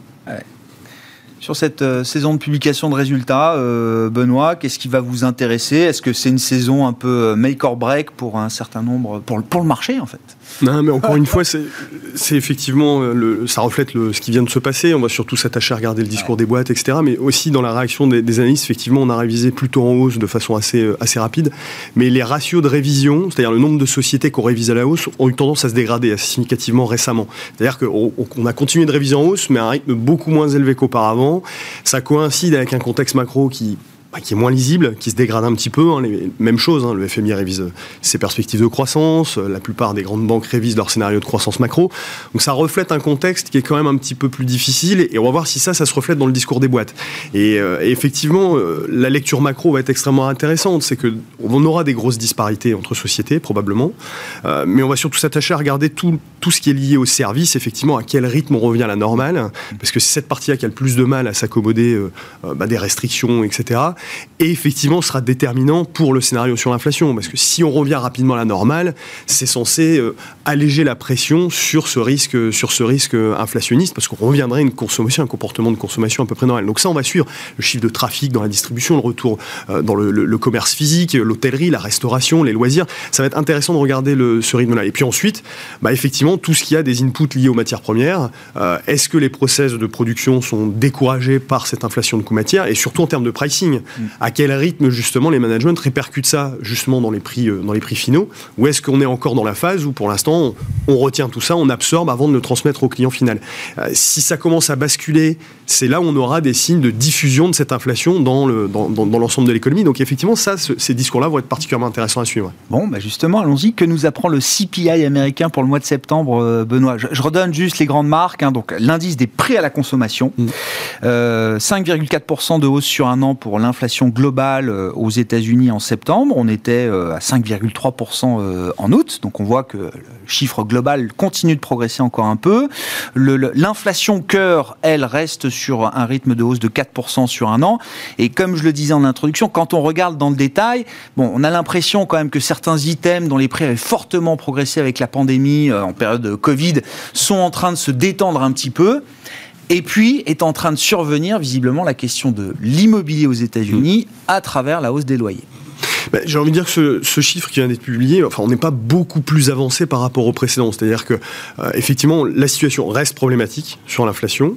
sur cette euh, saison de publication de résultats, euh, Benoît, qu'est-ce qui va vous intéresser? Est-ce que c'est une saison un peu euh, make or break pour un certain nombre, pour, pour le marché en fait? Non, mais encore une fois, c'est effectivement, le, ça reflète le, ce qui vient de se passer. On va surtout s'attacher à regarder le discours des boîtes, etc. Mais aussi dans la réaction des, des, analystes, effectivement, on a révisé plutôt en hausse de façon assez, assez rapide. Mais les ratios de révision, c'est-à-dire le nombre de sociétés qu'on révise à la hausse, ont eu tendance à se dégrader assez significativement récemment. C'est-à-dire qu'on on a continué de réviser en hausse, mais à un rythme beaucoup moins élevé qu'auparavant. Ça coïncide avec un contexte macro qui bah, qui est moins lisible, qui se dégrade un petit peu. Hein, les hein, le FMI révise ses perspectives de croissance, euh, la plupart des grandes banques révisent leur scénario de croissance macro. Donc ça reflète un contexte qui est quand même un petit peu plus difficile et on va voir si ça, ça se reflète dans le discours des boîtes. Et, euh, effectivement, euh, la lecture macro va être extrêmement intéressante. C'est qu'on aura des grosses disparités entre sociétés, probablement, mais on va surtout s'attacher à regarder tout, ce qui est lié au service, effectivement, à quel rythme on revient à la normale, parce que c'est cette partie-là qui a le plus de mal à s'accommoder bah, des restrictions, etc et effectivement sera déterminant pour le scénario sur l'inflation, parce que si on revient rapidement à la normale, c'est censé euh, alléger la pression sur ce risque, sur ce risque inflationniste, parce qu'on reviendrait à une consommation, un comportement de consommation à peu près normal. Donc ça, on va suivre le chiffre de trafic dans la distribution, le retour euh, dans le, commerce physique, l'hôtellerie, la restauration, les loisirs. Ça va être intéressant de regarder ce rythme-là. Et puis ensuite, bah effectivement, tout ce qui a des inputs liés aux matières premières, euh, est-ce que les process de production sont découragés par cette inflation de coûts matières, et surtout en termes de pricing. À quel rythme justement les managements répercutent ça justement dans les prix, euh, dans les prix finaux Ou est-ce qu'on est encore dans la phase où pour l'instant on, retient tout ça, on absorbe avant de le transmettre au client final euh, Si ça commence à basculer, c'est là où on aura des signes de diffusion de cette inflation dans l'ensemble dans, dans, de l'économie. Donc effectivement, ça, ces discours-là vont être particulièrement intéressants à suivre. Bon, bah justement, allons-y. Que nous apprend le CPI américain pour le mois de septembre, euh, Benoît? Je, redonne juste les grandes marques. Hein. donc l'indice des prix à la consommation, 5,4% mm. de hausse sur un an pour l'inflation l'inflation globale aux États-Unis en septembre. On était à 5,3% en août. Donc on voit que le chiffre global continue de progresser encore un peu. L'inflation cœur, elle, reste sur un rythme de hausse de 4% sur un an. Et comme je le disais en introduction, quand on regarde dans le détail, bon, on a l'impression quand même que certains items dont les prix avaient fortement progressé avec la pandémie en période de Covid sont en train de se détendre un petit peu. Et puis est en train de survenir visiblement la question de l'immobilier aux États-Unis à travers la hausse des loyers. Ben, j'ai envie de dire que ce, chiffre qui vient d'être publié, enfin, on n'est pas beaucoup plus avancé par rapport au précédent. C'est-à-dire que, euh, effectivement, la situation reste problématique sur l'inflation.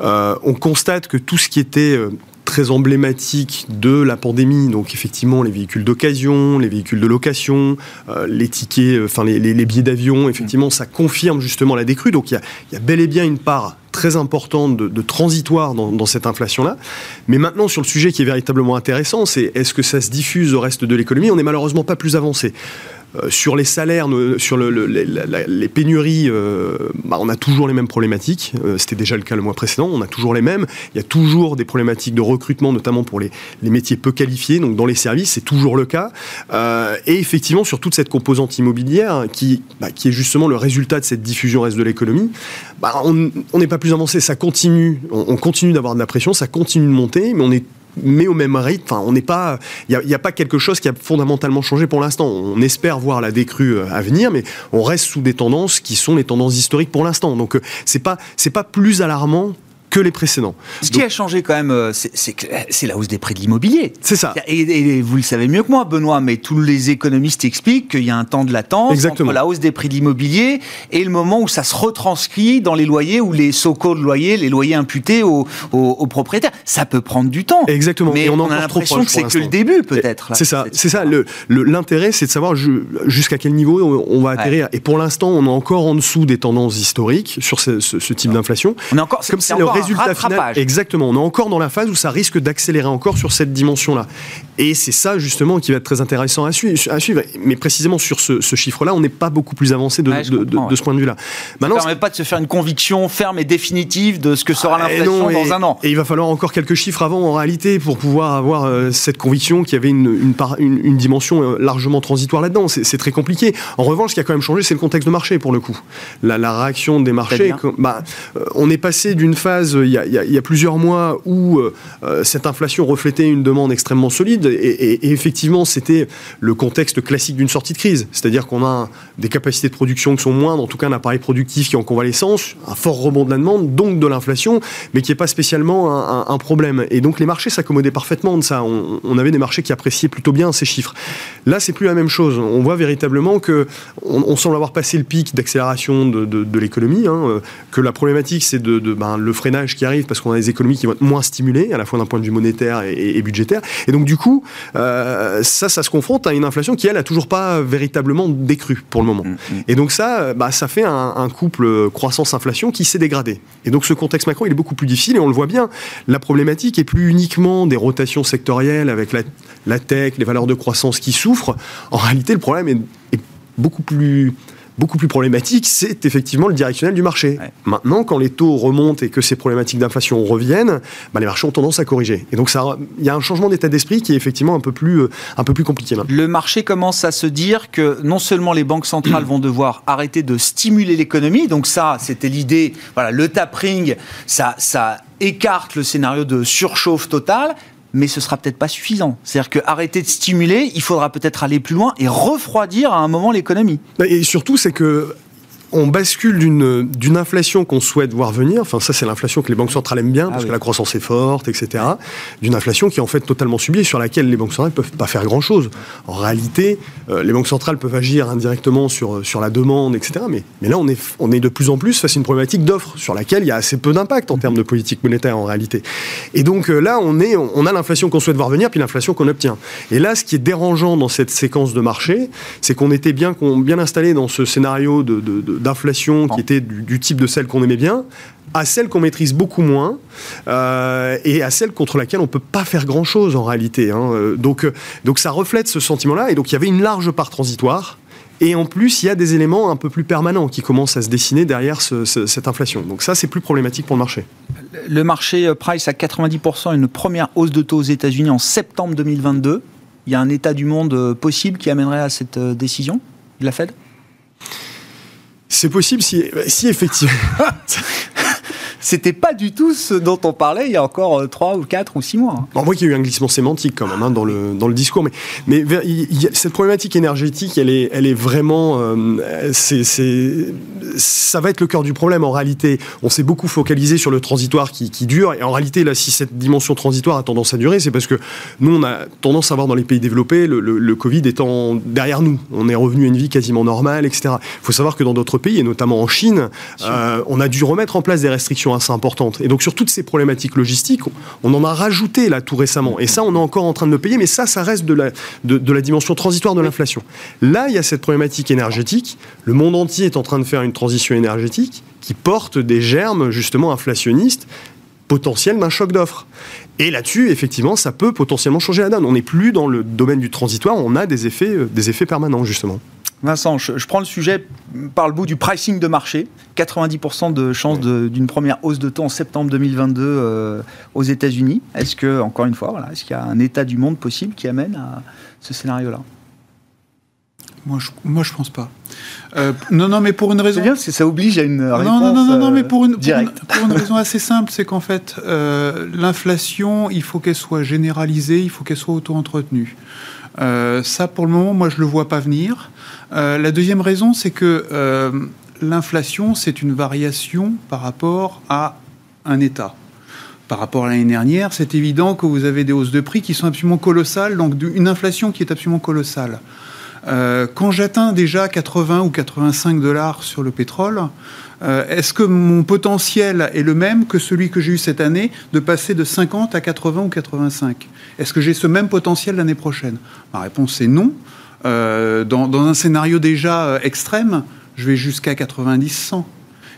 Euh, on constate que tout ce qui était euh, très emblématique de la pandémie. Donc effectivement, les véhicules d'occasion, les véhicules de location, euh, les tickets, euh, enfin les, billets d'avion, effectivement, ça confirme justement la décrue. Donc il y, a, bel et bien une part très importante de, transitoire dans, dans cette inflation-là. Mais maintenant, sur le sujet qui est véritablement intéressant, c'est est-ce que ça se diffuse au reste de l'économie? On n'est malheureusement pas plus avancé. Euh, sur les salaires, sur les, pénuries, euh, bah, on a toujours les mêmes problématiques. Euh, c'était déjà le cas le mois précédent. On a toujours les mêmes. Il y a toujours des problématiques de recrutement, notamment pour les, métiers peu qualifiés. Donc dans les services, c'est toujours le cas. et effectivement, sur toute cette composante immobilière, qui, bah, qui est justement le résultat de cette diffusion reste de l'économie, bah, on n'est pas plus avancé. Ça continue. On, on continue d'avoir de la pression. Ça continue de monter, mais on est mais au même rythme. On n'est pas, il n'y a, pas quelque chose qui a fondamentalement changé pour l'instant. On espère voir la décrue euh, à venir, mais on reste sous des tendances qui sont les tendances historiques pour l'instant. Donc, euh, c'est pas, c'est pas plus alarmant que les précédents. Ce qui a changé quand même, euh, c'est la hausse des prix de l'immobilier. C'est ça. Et, vous le savez mieux que moi, Benoît, mais tous les économistes expliquent qu'il y a un temps de latence entre la hausse des prix de l'immobilier et le moment où ça se retranscrit dans les loyers ou les so-called loyers, les loyers imputés aux, propriétaires. Ça peut prendre du temps. Exactement. Mais on, a l'impression que c'est que le début, peut-être. C'est ça. C'est ça. L'intérêt, c'est de savoir jusqu'à quel niveau on va atterrir. Et pour l'instant, on est encore en dessous des tendances historiques sur ce, type d'inflation. On est encore. Comme c'est le résultat final. Exactement. On est encore dans la phase où ça risque d'accélérer encore sur cette dimension-là. Et c'est ça justement qui va être très intéressant à, suivre. Mais précisément sur ce, chiffre-là, on n'est pas beaucoup plus avancé de, ce point de vue-là. Ça ne permet pas de se faire une conviction ferme et définitive de ce que sera ah, l'inflation dans un an. Et il va falloir encore quelques chiffres avant en réalité pour pouvoir avoir euh, cette conviction qu'il y avait une, une, dimension euh, largement transitoire là-dedans. C'est très compliqué. En revanche, ce qui a quand même changé, c'est le contexte de marché pour le coup. La, réaction des marchés, bah, euh, on est passé d'une phase il y, a, plusieurs mois où cette inflation reflétait une demande extrêmement solide et, effectivement c'était le contexte classique d'une sortie de crise. C'est-à-dire qu'on a des capacités de production qui sont moindres, en tout cas un appareil productif qui est en convalescence, un fort rebond de la demande, donc de l'inflation, mais qui n'est pas spécialement un, problème. Et donc les marchés s'accommodaient parfaitement de ça. On, avait des marchés qui appréciaient plutôt bien ces chiffres. Là, c'est plus la même chose. On voit véritablement que on, semble avoir passé le pic d'accélération de, l'économie, hein, que la problématique c'est de, ben, le freinage qui arrive parce qu'on a des économies qui vont être moins stimulées, à la fois d'un point de vue monétaire et, budgétaire. Et donc, du coup, euh, ça, ça se confronte à une inflation qui, elle, a toujours pas véritablement décru pour le moment. Mm, mm. Et donc, ça, bah, ça fait un, couple croissance-inflation qui s'est dégradé. Et donc, ce contexte macro, il est beaucoup plus difficile et on le voit bien. La problématique est plus uniquement des rotations sectorielles avec la, la tech, les valeurs de croissance qui souffrent. En réalité, le problème est, est beaucoup plus beaucoup plus problématique, c'est effectivement le directionnel du marché. Maintenant, quand les taux remontent et que ces problématiques d'inflation reviennent, bah, les marchés ont tendance à corriger. Et donc, il y a un changement d'état d'esprit qui est effectivement un peu plus, euh, un peu plus compliqué. Le marché commence à se dire que non seulement les banques centrales vont devoir arrêter de stimuler l'économie, donc ça, c'était l'idée, voilà, le tapering, ça, ça écarte le scénario de surchauffe totale, mais ce sera peut-être pas suffisant. C'est-à-dire qu'arrêter de stimuler, il faudra peut-être aller plus loin et refroidir à un moment l'économie. Et surtout, c'est que on bascule d'une inflation qu'on souhaite voir venir, enfin ça c'est l'inflation que les banques centrales aiment bien, ah parce que la croissance est forte, etc., d'une inflation qui est en fait totalement subie, sur laquelle les banques centrales ne peuvent pas faire grand-chose. En réalité, euh, les banques centrales peuvent agir indirectement sur, sur la demande, etc., mais, mais là on est, on est de plus en plus face à une problématique d'offre, sur laquelle il y a assez peu d'impact en termes de politique monétaire en réalité. Et donc euh, là on, est, on a l'inflation qu'on souhaite voir venir, puis l'inflation qu'on obtient. Et là ce qui est dérangeant dans cette séquence de marché, c'est qu'on était bien, bien installé dans ce scénario de d'inflation qui était du, type de celle qu'on aimait bien, à celle qu'on maîtrise beaucoup moins euh, et à celle contre laquelle on peut pas faire grand chose en réalité. Hein. Donc, euh, donc ça reflète ce sentiment-là et donc il y avait une large part transitoire Et en plus, il y a des éléments un peu plus permanents qui commencent à se dessiner derrière cette inflation. Donc ça, c'est plus problématique pour le marché. Le marché euh, price à 90%, une première hausse de taux aux États-Unis en septembre 2022. Il y a un état du monde euh, possible qui amènerait à cette euh, décision de la Fed? C'est possible si, si effectivement. c'était pas du tout ce dont on parlait il y a encore 3 euh, ou 4 ou 6 mois. Hein. on voit qu'il y a eu un glissement sémantique quand même hein, dans, le, dans le discours, mais, mais cette problématique énergétique, elle est, elle est vraiment. Euh, c'est, ça va être le cœur du problème en réalité. On s'est beaucoup focalisé sur le transitoire qui, qui, dure, et en réalité, là, si cette dimension transitoire a tendance à durer, c'est parce que nous, on a tendance à voir dans les pays développés le, le, Covid étant derrière nous. On est revenu à une vie quasiment normale, etc. Il faut savoir que dans d'autres pays, et notamment en Chine, euh, on a dû remettre en place des restrictions assez importante. Et donc sur toutes ces problématiques logistiques, on en a rajouté là tout récemment. Et ça, on est encore en train de le payer, mais ça, ça reste de la, de, la dimension transitoire de l'inflation. Là, il y a cette problématique énergétique. Le monde entier est en train de faire une transition énergétique qui porte des germes justement inflationnistes potentiels d'un choc d'offres. Et là-dessus, effectivement, ça peut potentiellement changer la donne. On n'est plus dans le domaine du transitoire, on a des effets, euh, des effets permanents, justement. Vincent, je, prends le sujet par le bout du pricing de marché. 90% de chance d'une première hausse de taux en septembre 2022 euh, aux États-Unis. Est-ce que, encore une fois, voilà, est-ce qu'il y a un état du monde possible qui amène à ce scénario-là? Moi je, moi, je pense pas. Euh, non, non, mais pour une raison. C'est bien parce que ça oblige à une réponse. Non, non, non, non, mais pour une, pour une, raison assez simple, c'est qu'en fait, euh, l'inflation, il faut qu'elle soit généralisée, il faut qu'elle soit auto-entretenue. ça, pour le moment, moi, je le vois pas venir. Euh, la deuxième raison, c'est que euh, l'inflation, c'est une variation par rapport à un État. Par rapport à l'année dernière, c'est évident que vous avez des hausses de prix qui sont absolument colossales, donc une inflation qui est absolument colossale. Euh, quand j'atteins déjà 80 ou 85 dollars sur le pétrole, est-ce que mon potentiel est le même que celui que j'ai eu cette année de passer de 50 à 80 ou 85 Est-ce que j'ai ce même potentiel l'année prochaine? Ma réponse est non. Euh, dans, un scénario déjà euh, extrême, je vais jusqu'à 90-100.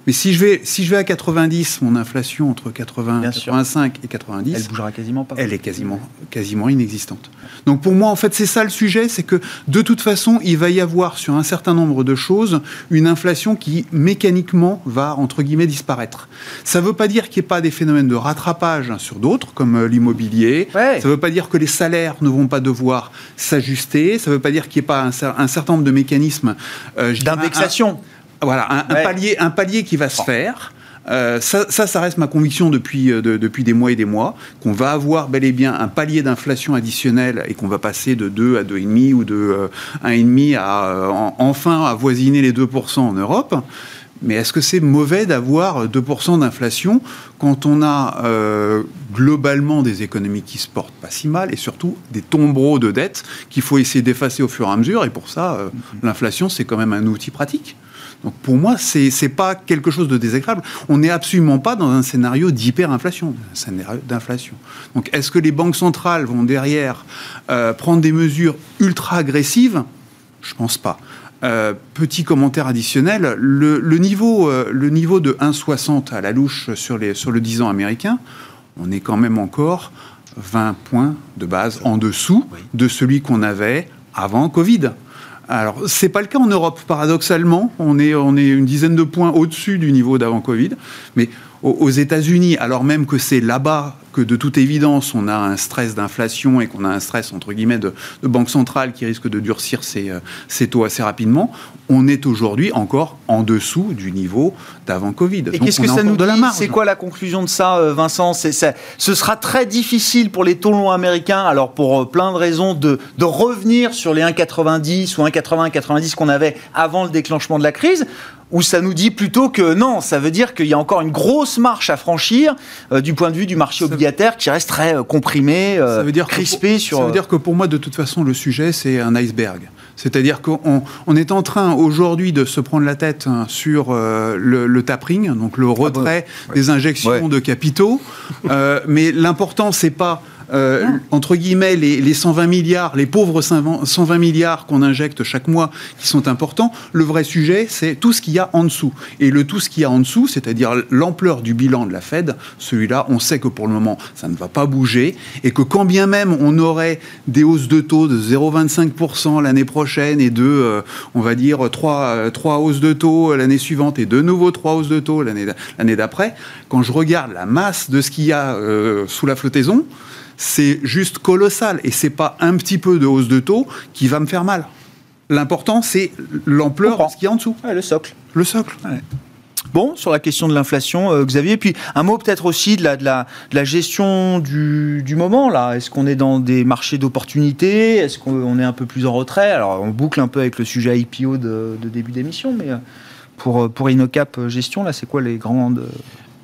Mais si je, vais, si je vais à 90, mon inflation entre 80, 85 et 90, elle bougera quasiment pas. Elle est quasiment, quasiment inexistante. Donc pour moi, en fait, c'est ça le sujet, c'est que de toute façon, il va y avoir sur un certain nombre de choses une inflation qui mécaniquement va entre guillemets disparaître. Ça ne veut pas dire qu'il n'y ait pas des phénomènes de rattrapage sur d'autres, comme euh, l'immobilier. Ça ne veut pas dire que les salaires ne vont pas devoir s'ajuster. Ça ne veut pas dire qu'il n'y ait pas un, certain nombre de mécanismes euh, d'indexation voilà, un, palier, un palier qui va se faire. Euh, ça, ça, reste ma conviction depuis, euh, depuis des mois et des mois, qu'on va avoir bel et bien un palier d'inflation additionnel et qu'on va passer de 2 à 2,5 ou de 1,5 euh, à enfin avoisiner les 2% en Europe. Mais est-ce que c'est mauvais d'avoir 2% d'inflation quand on a globalement des économies qui se portent pas si mal et surtout des tombereaux de dettes qu'il faut essayer d'effacer au fur et à mesure Et pour ça, mm-hmm. l'inflation, c'est quand même un outil pratique. Donc pour moi, c'est n'est pas quelque chose de désagréable. On n'est absolument pas dans un scénario d'hyperinflation, un scénario d'inflation. Donc est-ce que les banques centrales vont derrière euh, prendre des mesures ultra agressives? Je pense pas. Euh, petit commentaire additionnel, le, niveau, euh, le niveau de 1,60 à la louche sur, les, sur le 10 ans américain, on est quand même encore 20 points de base en dessous de celui qu'on avait avant Covid. Alors, c'est pas le cas en Europe, paradoxalement. On est, on est une dizaine de points au-dessus du niveau d'avant Covid. Mais aux États-Unis, alors même que c'est là-bas que de toute évidence on a un stress d'inflation et qu'on a un stress entre guillemets de, banque centrale qui risque de durcir ses, euh, taux assez rapidement, on est aujourd'hui encore en dessous du niveau d'avant Covid. Et qu'est-ce que ça nous dit C'est quoi la conclusion de ça, euh, Vincent ça, Ce sera très difficile pour les taux longs américains, alors pour euh, plein de raisons, de, de revenir sur les 1,90 ou 1,80, 1,90 qu'on avait avant le déclenchement de la crise ou ça nous dit plutôt que non, ça veut dire qu'il y a encore une grosse marche à franchir euh, du point de vue du marché obligataire qui reste très euh, comprimé, euh, ça veut dire crispé sur. Ça veut dire que pour moi, de toute façon, le sujet c'est un iceberg. C'est-à-dire qu'on on est en train aujourd'hui de se prendre la tête hein, sur le, tapering, donc le ah retrait des injections de capitaux. mais l'important, c'est pas euh, entre guillemets, les, les, 120 milliards, les pauvres 120 milliards qu'on injecte chaque mois, qui sont importants. Le vrai sujet, c'est tout ce qu'il y a en dessous. Et le tout ce qu'il y a en dessous, c'est-à-dire l'ampleur du bilan de la Fed, celui-là, on sait que pour le moment, ça ne va pas bouger. Et que quand bien même on aurait des hausses de taux de 0,25% l'année prochaine et de, euh, on va dire, 3, 3 hausses de taux l'année suivante et de nouveau 3 hausses de taux l'année d'après, quand je regarde la masse de ce qu'il y a euh, sous la flottaison, c'est juste colossal. Et c'est pas un petit peu de hausse de taux qui va me faire mal. L'important, c'est l'ampleur ce qu'il y a en dessous. le socle. Le socle. Bon, sur la question de l'inflation, euh, Xavier, puis un mot peut-être aussi de la, de la, de la gestion du, du moment, là. Est-ce qu'on est dans des marchés d'opportunités? Est-ce qu'on est un peu plus en retrait? Alors, on boucle un peu avec le sujet IPO de, de début d'émission, mais euh, pour, pour InnoCap Gestion, là, c'est quoi les grandes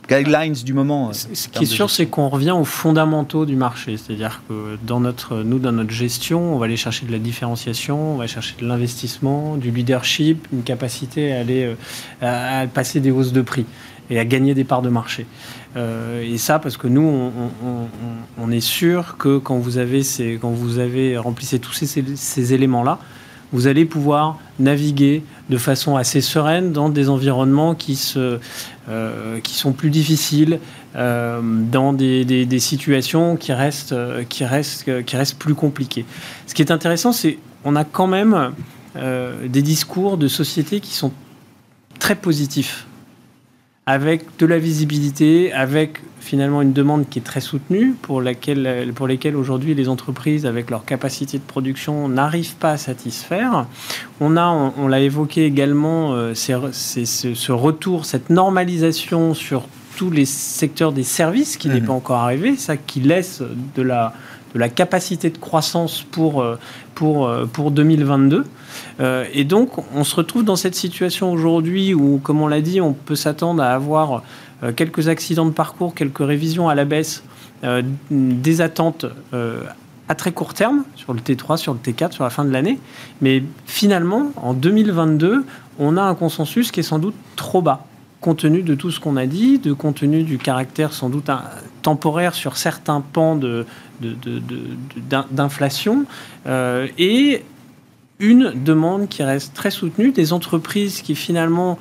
guidelines du moment. Ce qui est sûr, c'est qu'on revient aux fondamentaux du marché. C'est-à-dire que dans notre, nous, dans notre gestion, on va aller chercher de la différenciation, on va chercher de l'investissement, du leadership, une capacité à aller euh, à passer des hausses de prix et à gagner des parts de marché. Euh, et ça, parce que nous, on, on, on, est sûr que quand vous avez, ces, quand vous avez remplissé tous ces, ces éléments-là, vous allez pouvoir naviguer de façon assez sereine dans des environnements qui, se, euh, qui sont plus difficiles, euh, dans des, des, situations qui restent, qui, restent, qui restent plus compliquées. Ce qui est intéressant, c'est qu'on a quand même euh, des discours de société qui sont très positifs, avec de la visibilité, avec finalement une demande qui est très soutenue, pour, laquelle, pour lesquelles aujourd'hui les entreprises, avec leur capacité de production, n'arrivent pas à satisfaire. On a, on, on l'a évoqué également, euh, ce, ce retour, cette normalisation sur tous les secteurs des services qui mmh. n'est pas encore arrivé, ça qui laisse de la, de la capacité de croissance pour, pour, pour 2022. Euh, et donc, on se retrouve dans cette situation aujourd'hui où, comme on l'a dit, on peut s'attendre à avoir euh, quelques accidents de parcours, quelques révisions à la baisse, euh, des attentes euh, à très court terme sur le T3, sur le T4, sur la fin de l'année. Mais finalement, en 2022, on a un consensus qui est sans doute trop bas compte tenu de tout ce qu'on a dit, de compte tenu du caractère sans doute temporaire sur certains pans de, d'inflation, euh, et une demande qui reste très soutenue, des entreprises qui finalement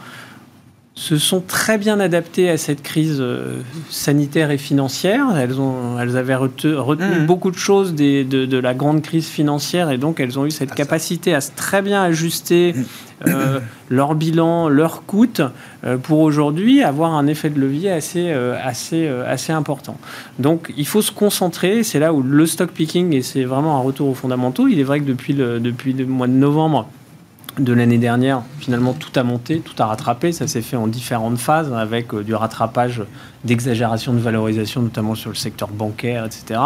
se sont très bien adaptées à cette crise euh, sanitaire et financière. Elles, ont, elles avaient retenu, retenu mmh. beaucoup de choses des, de, de, la grande crise financière et donc elles ont eu cette ah, capacité à se très bien ajuster mmh. euh, leur bilan, leur coût euh, pour aujourd'hui avoir un effet de levier assez, euh, assez, assez important. Donc il faut se concentrer, c'est là où le stock picking, et c'est vraiment un retour aux fondamentaux, il est vrai que depuis le, depuis le mois de novembre, de l'année dernière, finalement, tout a monté, tout a rattrapé. Ça s'est fait en différentes phases, avec euh, du rattrapage d'exagération de valorisation, notamment sur le secteur bancaire, etc.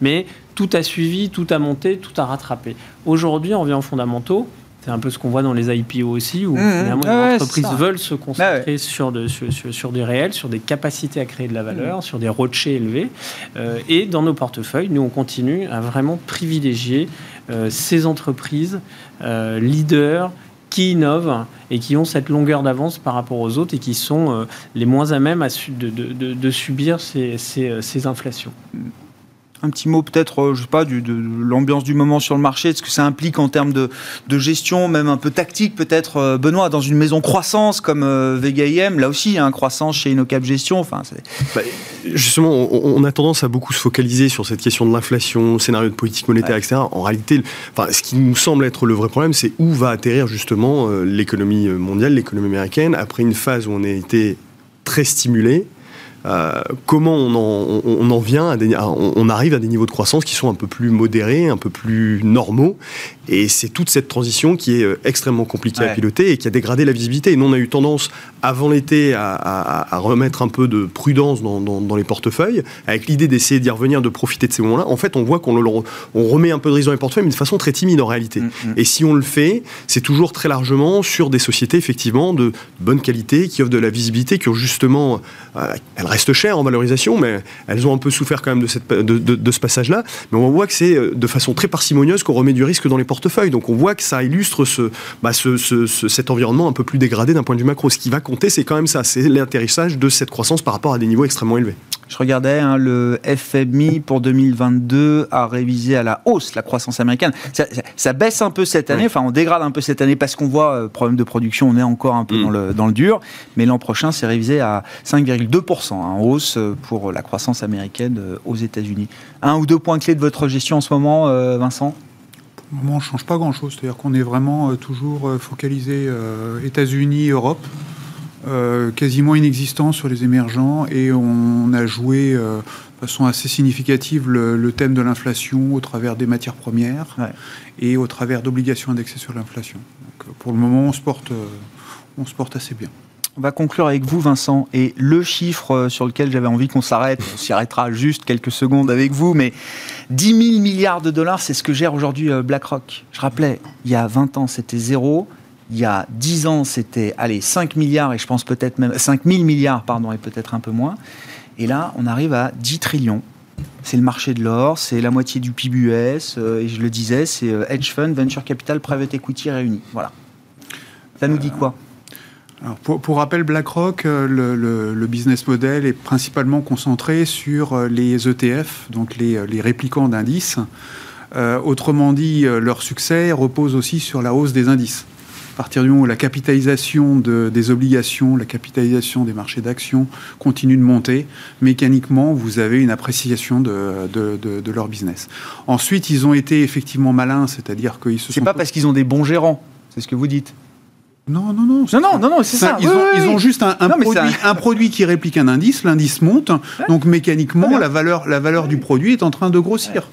Mais tout a suivi, tout a monté, tout a rattrapé. Aujourd'hui, on revient aux fondamentaux. C'est un peu ce qu'on voit dans les IPO aussi, où mmh, finalement ah les entreprises ouais, veulent se concentrer ah ouais. sur, de, sur, sur, sur, des réels, sur des capacités à créer de la valeur, mmh. sur des rochers élevés. Euh, et dans nos portefeuilles, nous, on continue à vraiment privilégier ces entreprises euh, leaders qui innovent et qui ont cette longueur d'avance par rapport aux autres et qui sont euh, les moins à même de, subir ces, ces, ces inflations un petit mot peut-être, euh, je sais pas, du, de l'ambiance du moment sur le marché, de ce que ça implique en termes de, de gestion, même un peu tactique peut-être, euh, Benoît, dans une maison croissance comme euh, Vega IM, là aussi, un croissance chez InnoCap Gestion. Enfin, bah, justement, on, on, a tendance à beaucoup se focaliser sur cette question de l'inflation, scénario de politique monétaire, ouais. etc. En réalité, enfin, ce qui nous semble être le vrai problème, c'est où va atterrir justement euh, l'économie mondiale, l'économie américaine, après une phase où on a été très stimulé, euh, comment on en, on en vient à des, à, on arrive à des niveaux de croissance qui sont un peu plus modérés, un peu plus normaux. Et c'est toute cette transition qui est euh, extrêmement compliquée ouais. à piloter et qui a dégradé la visibilité. Et nous, on a eu tendance, avant l'été, à, à, à, remettre un peu de prudence dans, dans, dans les portefeuilles, avec l'idée d'essayer d'y revenir, de profiter de ces moments-là. En fait, on voit qu'on on remet un peu de risque dans les portefeuilles, mais de façon très timide en réalité. Mm -hmm. Et si on le fait, c'est toujours très largement sur des sociétés, effectivement, de bonne qualité, qui offrent de la visibilité, qui ont justement... Euh, elles restent chères en valorisation, mais elles ont un peu souffert quand même de, ce passage-là. Mais on voit que c'est euh, de façon très parcimonieuse qu'on remet du risque dans les portefeuilles. Donc on voit que ça illustre bah, ce, ce, ce, cet environnement un peu plus dégradé d'un point de vue macro. Ce qui va compter, c'est quand même ça, c'est l'atterrissage de cette croissance par rapport à des niveaux extrêmement élevés. Je regardais, hein, le FMI pour 2022 a révisé à la hausse la croissance américaine. Ça, ça- ça baisse un peu cette année, enfin on dégrade un peu cette année parce qu'on voit euh, problème de production, on est encore un peu Mm. dans, le, dans le dur, mais l'an prochain c'est révisé à 5,2% hein, en hausse euh, pour la croissance américaine euh, aux États-Unis. Un ou deux points clés de votre gestion en ce moment, euh, Vincent? Pour le moment, on ne change pas grand-chose. C'est-à-dire qu'on est vraiment euh, toujours focalisé euh, États-Unis, Europe, euh, quasiment inexistant sur les émergents, et on a joué euh, de façon assez significative le, le thème de l'inflation au travers des matières premières Ouais. et au travers d'obligations indexées sur l'inflation. Euh, pour le moment, on se porte, euh, on se porte assez bien. On va conclure avec vous, Vincent. Et le chiffre sur lequel j'avais envie qu'on s'arrête, on s'y arrêtera juste quelques secondes avec vous, mais 10 000 milliards de dollars, c'est ce que gère aujourd'hui BlackRock. Je rappelais, il y a 20 ans, c'était zéro. Il y a 10 ans, c'était, allez, 5 milliards, et je pense peut-être même 5 000 milliards, pardon, et peut-être un peu moins. Et là, on arrive à 10 trillions. C'est le marché de l'or, c'est la moitié du PIB US, euh, et je le disais, c'est euh, hedge fund, venture capital, private equity réunis. Voilà. Ça nous dit quoi? Pour, rappel, BlackRock, euh, le, business model est principalement concentré sur les ETF, donc les, réplicants d'indices. Autrement dit, leur succès repose aussi sur la hausse des indices. À partir du moment où la capitalisation de- des obligations, la capitalisation des marchés d'actions continue de monter, mécaniquement, vous avez une appréciation de, de- de- de leur business. Ensuite, ils ont été effectivement malins, c'est-à-dire qu'ils se C'est sont... pas parce qu'ils ont des bons gérants, c'est ce que vous dites. Non, non, non. Non, non, non, non, c'est ça. Ils, Oui, ont, oui, ils oui. ont juste un, un Non, mais produit, c'est un produit qui réplique un indice, l'indice monte, donc mécaniquement, la valeur, la valeur du produit est en train de grossir.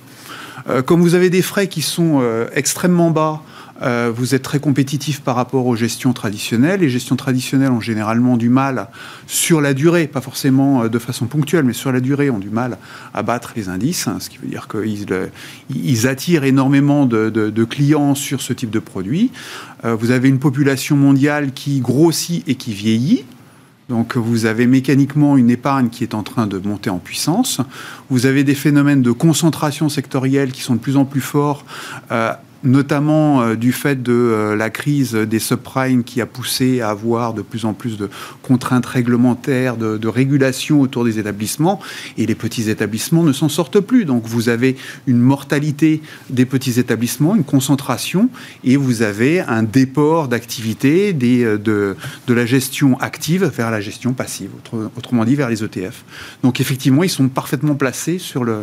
Euh, comme vous avez des frais qui sont euh, extrêmement bas, euh, vous êtes très compétitif par rapport aux gestions traditionnelles. Les gestions traditionnelles ont généralement du mal sur la durée, pas forcément euh, de façon ponctuelle, mais sur la durée, ont du mal à battre les indices, hein, ce qui veut dire qu'ils euh, attirent énormément de, clients sur ce type de produit. Vous avez une population mondiale qui grossit et qui vieillit. Donc vous avez mécaniquement une épargne qui est en train de monter en puissance. Vous avez des phénomènes de concentration sectorielle qui sont de plus en plus forts, notamment euh, du fait de euh, la crise des subprimes qui a poussé à avoir de plus en plus de contraintes réglementaires, de, de régulation autour des établissements. Et les petits établissements ne s'en sortent plus. Donc vous avez une mortalité des petits établissements, une concentration, et vous avez un déport d'activité euh, de, la gestion active vers la gestion passive, autre- autrement dit vers les ETF. Donc effectivement, ils sont parfaitement placés sur le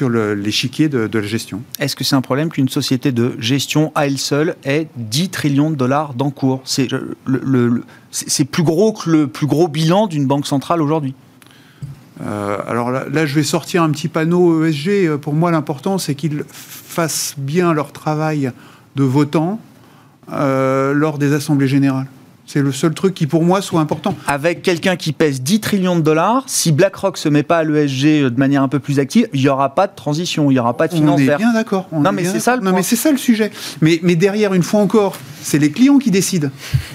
le- l'échiquier de, de la gestion. Est-ce que c'est un problème qu'une société de gestion à elle seule ait 10 trillions de dollars d'encours C'est c'est plus gros que le plus gros bilan d'une banque centrale aujourd'hui. Euh, alors là, là, je vais sortir un petit panneau ESG. Euh, Pour moi, l'important, c'est qu'ils fassent bien leur travail de votant euh, lors des assemblées générales. C'est le seul truc qui, pour moi, soit important. Avec quelqu'un qui pèse 10 trillions de dollars, si BlackRock se met pas à l'ESG de manière un peu plus active, il n'y aura pas de transition, il n'y aura pas de On finance est verte. bien d'accord. on Non, est mais c'est ça le. Non, mais c'est ça le sujet. Mais, mais derrière, une fois encore, c'est les clients qui décident.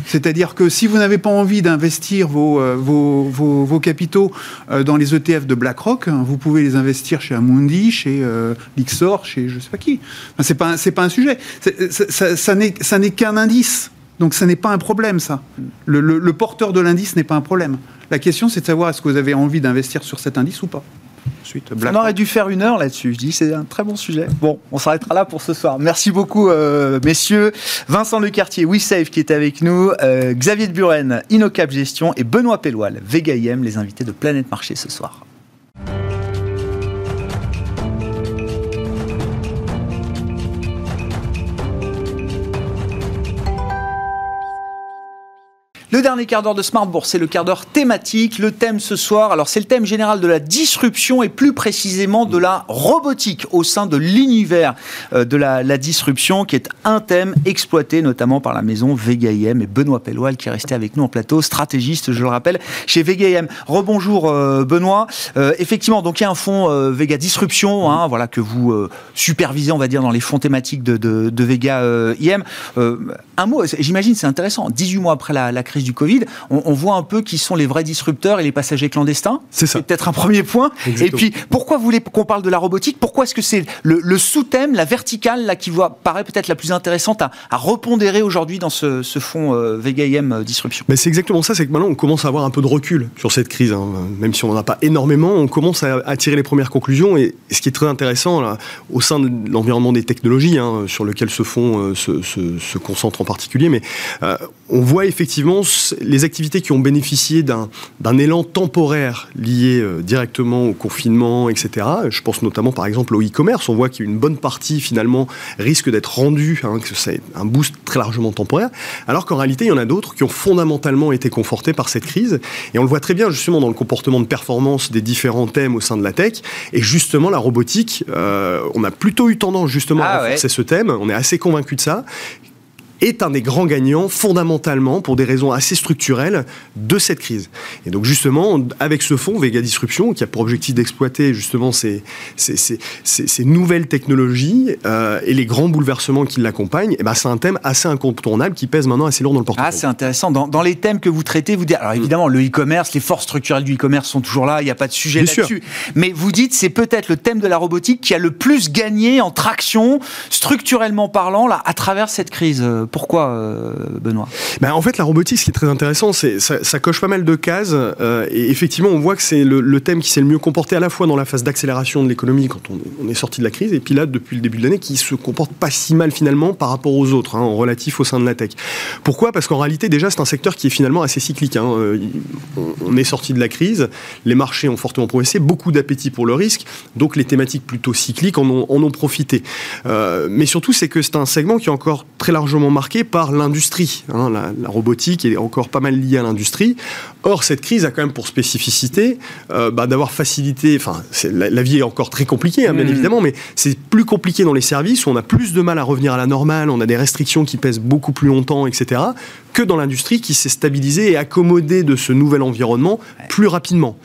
C'est-à-dire que si vous n'avez pas envie d'investir vos, euh, vos, vos, vos capitaux euh, dans les ETF de BlackRock, hein, vous pouvez les investir chez Amundi, chez euh, Lixor, chez je sais pas qui. Enfin, c'est pas c'est pas un sujet. Ça- ça ça n'est ça n'est qu'un indice. Donc ça n'est pas un problème, ça. Le, le- le porteur de l'indice n'est pas un problème. La question, c'est de savoir est-ce que vous avez envie d'investir sur cet indice ou pas. Ensuite, On aurait dû faire une heure là-dessus. Je dis c'est un très bon sujet. Bon, on s'arrêtera là pour ce soir. Merci beaucoup, euh, messieurs. Vincent Lecartier, WeSafe qui est avec nous, euh, Xavier de Buren, Innocap Gestion et Benoît Pelloil, Vega IM, les invités de Planète Marché ce soir. Le dernier quart d'heure de Smart Bourse, c'est le quart d'heure thématique. Le thème ce soir, alors c'est le thème général de la disruption et plus précisément de la robotique au sein de l'univers euh, de la, la disruption, qui est un thème exploité notamment par la maison Vega IM et Benoît Pelloil qui est resté avec nous en plateau, stratégiste, je le rappelle, chez Vega IM. Rebonjour euh, Benoît. Euh, effectivement, donc il y a un fonds euh, Vega Disruption, hein, voilà que vous euh, supervisez, on va dire, dans les fonds thématiques de, de, de Vega IM. Un mot, j'imagine, c'est intéressant. 18 mois après la, la crise du du Covid. On, voit un peu qui sont les vrais disrupteurs et les passagers clandestins. C'est ça. peut-être un premier point. Et puis, pourquoi vous voulez qu'on parle de la robotique? Pourquoi est-ce que c'est le, sous-thème, la verticale, là, qui voit, paraît peut-être la plus intéressante à, repondérer aujourd'hui dans ce, ce fonds euh, Vega IM euh, Disruption? Mais c'est exactement ça, c'est que maintenant on commence à avoir un peu de recul sur cette crise. Hein. Même si on n'en a pas énormément, on commence à, tirer les premières conclusions. Et, ce qui est très intéressant là, au sein de l'environnement des technologies, hein, sur lequel ce fonds euh, se, concentre en particulier, mais on voit effectivement les activités qui ont bénéficié d'un élan temporaire lié directement au confinement, etc. Je pense notamment par exemple au e-commerce. On voit qu'une bonne partie finalement risque d'être rendue, hein, que c'est un boost très largement temporaire, alors qu'en réalité il y en a d'autres qui ont fondamentalement été confortés par cette crise. Et on le voit très bien justement dans le comportement de performance des différents thèmes au sein de la tech. Et justement la robotique, euh, on a plutôt eu tendance justement à ah renforcer ce thème. On est assez convaincu de ça est un des grands gagnants fondamentalement pour des raisons assez structurelles de cette crise. Et donc justement, avec ce fonds Vega Disruption, qui a pour objectif d'exploiter justement ces, ces, ces, ces, nouvelles technologies euh, et les grands bouleversements qui l'accompagnent, eh ben c'est un thème assez incontournable qui pèse maintenant assez lourd dans le portefeuille. Ah, c'est intéressant. Dans, dans, les thèmes que vous traitez, vous dites, alors évidemment, le e-commerce, les forces structurelles du e-commerce sont toujours là, il n'y a pas de sujet là-dessus. Mais vous dites, c'est peut-être le thème de la robotique qui a le plus gagné en traction, structurellement parlant, là, à travers cette crise. Pourquoi, euh, Benoît? Ben, En fait, la robotique, ce qui est très intéressant, c'est ça, ça coche pas mal de cases. Euh, et effectivement, on voit que c'est le, thème qui s'est le mieux comporté à la fois dans la phase d'accélération de l'économie quand on, est sorti de la crise, et puis là, depuis le début de l'année, qui se comporte pas si mal finalement par rapport aux autres, hein, en relatif au sein de la tech. Pourquoi? Parce qu'en réalité, déjà, c'est un secteur qui est finalement assez cyclique. Hein. Euh, on est sorti de la crise, les marchés ont fortement progressé, beaucoup d'appétit pour le risque, donc les thématiques plutôt cycliques en ont, profité. mais surtout, c'est que c'est un segment qui est encore très largement marqué par l'industrie. Hein, la, robotique est encore pas mal liée à l'industrie. Or, cette crise a quand même pour spécificité euh, bah, d'avoir facilité. Enfin, la, vie est encore très compliquée, hein, bien mmh. évidemment, mais c'est plus compliqué dans les services où on a plus de mal à revenir à la normale, on a des restrictions qui pèsent beaucoup plus longtemps, etc que dans l'industrie qui s'est stabilisée et accommodée de ce nouvel environnement plus rapidement.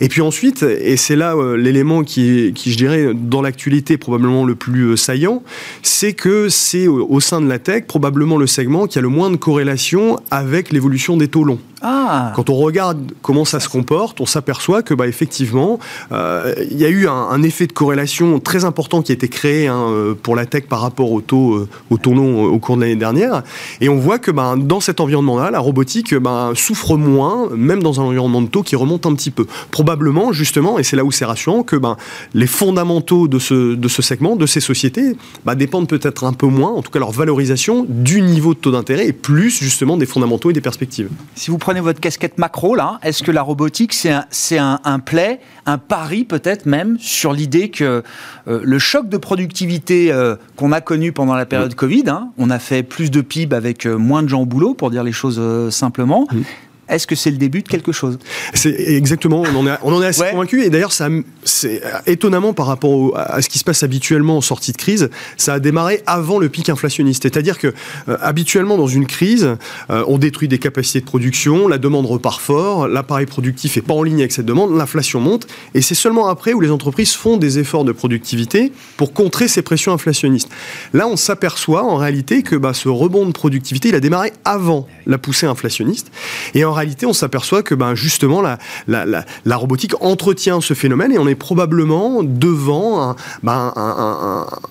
Et puis ensuite, et c'est là euh, l'élément qui, qui, je dirais, dans l'actualité probablement le plus euh, saillant, c'est que c'est au sein de la tech probablement le segment qui a le moins de corrélation avec l'évolution des taux longs. Ah. Quand on regarde comment ça se comporte, on s'aperçoit que, bah, effectivement, euh, il y a eu un, effet de corrélation très important qui a été créé hein, pour la tech par rapport au taux, au taux long au cours de l'année dernière. Et on voit que bah, dans cette environnement-là, la robotique ben, souffre moins, même dans un environnement de taux qui remonte un petit peu. Probablement, justement, et c'est là où c'est rassurant, que les fondamentaux de ce, de ce segment, de ces sociétés, dépendent peut-être un peu moins, en tout cas leur valorisation, du niveau de taux d'intérêt et plus justement des fondamentaux et des perspectives. Si vous prenez votre casquette macro, là, est-ce que la robotique, c'est un, un, un play, un pari peut-être même sur l'idée que euh, le choc de productivité euh, qu'on a connu pendant la période Covid, hein, on a fait plus de PIB avec euh, moins de gens au boulot, pour dire les choses simplement. Est-ce que c'est le début de quelque chose? C'est exactement, on en est, on en est assez convaincu. Et d'ailleurs, ça, c'est étonnamment par rapport à ce qui se passe habituellement en sortie de crise, ça a démarré avant le pic inflationniste. C'est-à-dire que euh, habituellement dans une crise, euh, on détruit des capacités de production, la demande repart fort, l'appareil productif est pas en ligne avec cette demande, l'inflation monte, et c'est seulement après où les entreprises font des efforts de productivité pour contrer ces pressions inflationnistes. Là, on s'aperçoit en réalité que bah, ce rebond de productivité, il a démarré avant la poussée inflationniste, et en en réalité, on s'aperçoit que ben, justement, la, robotique entretient ce phénomène et on est probablement devant ben,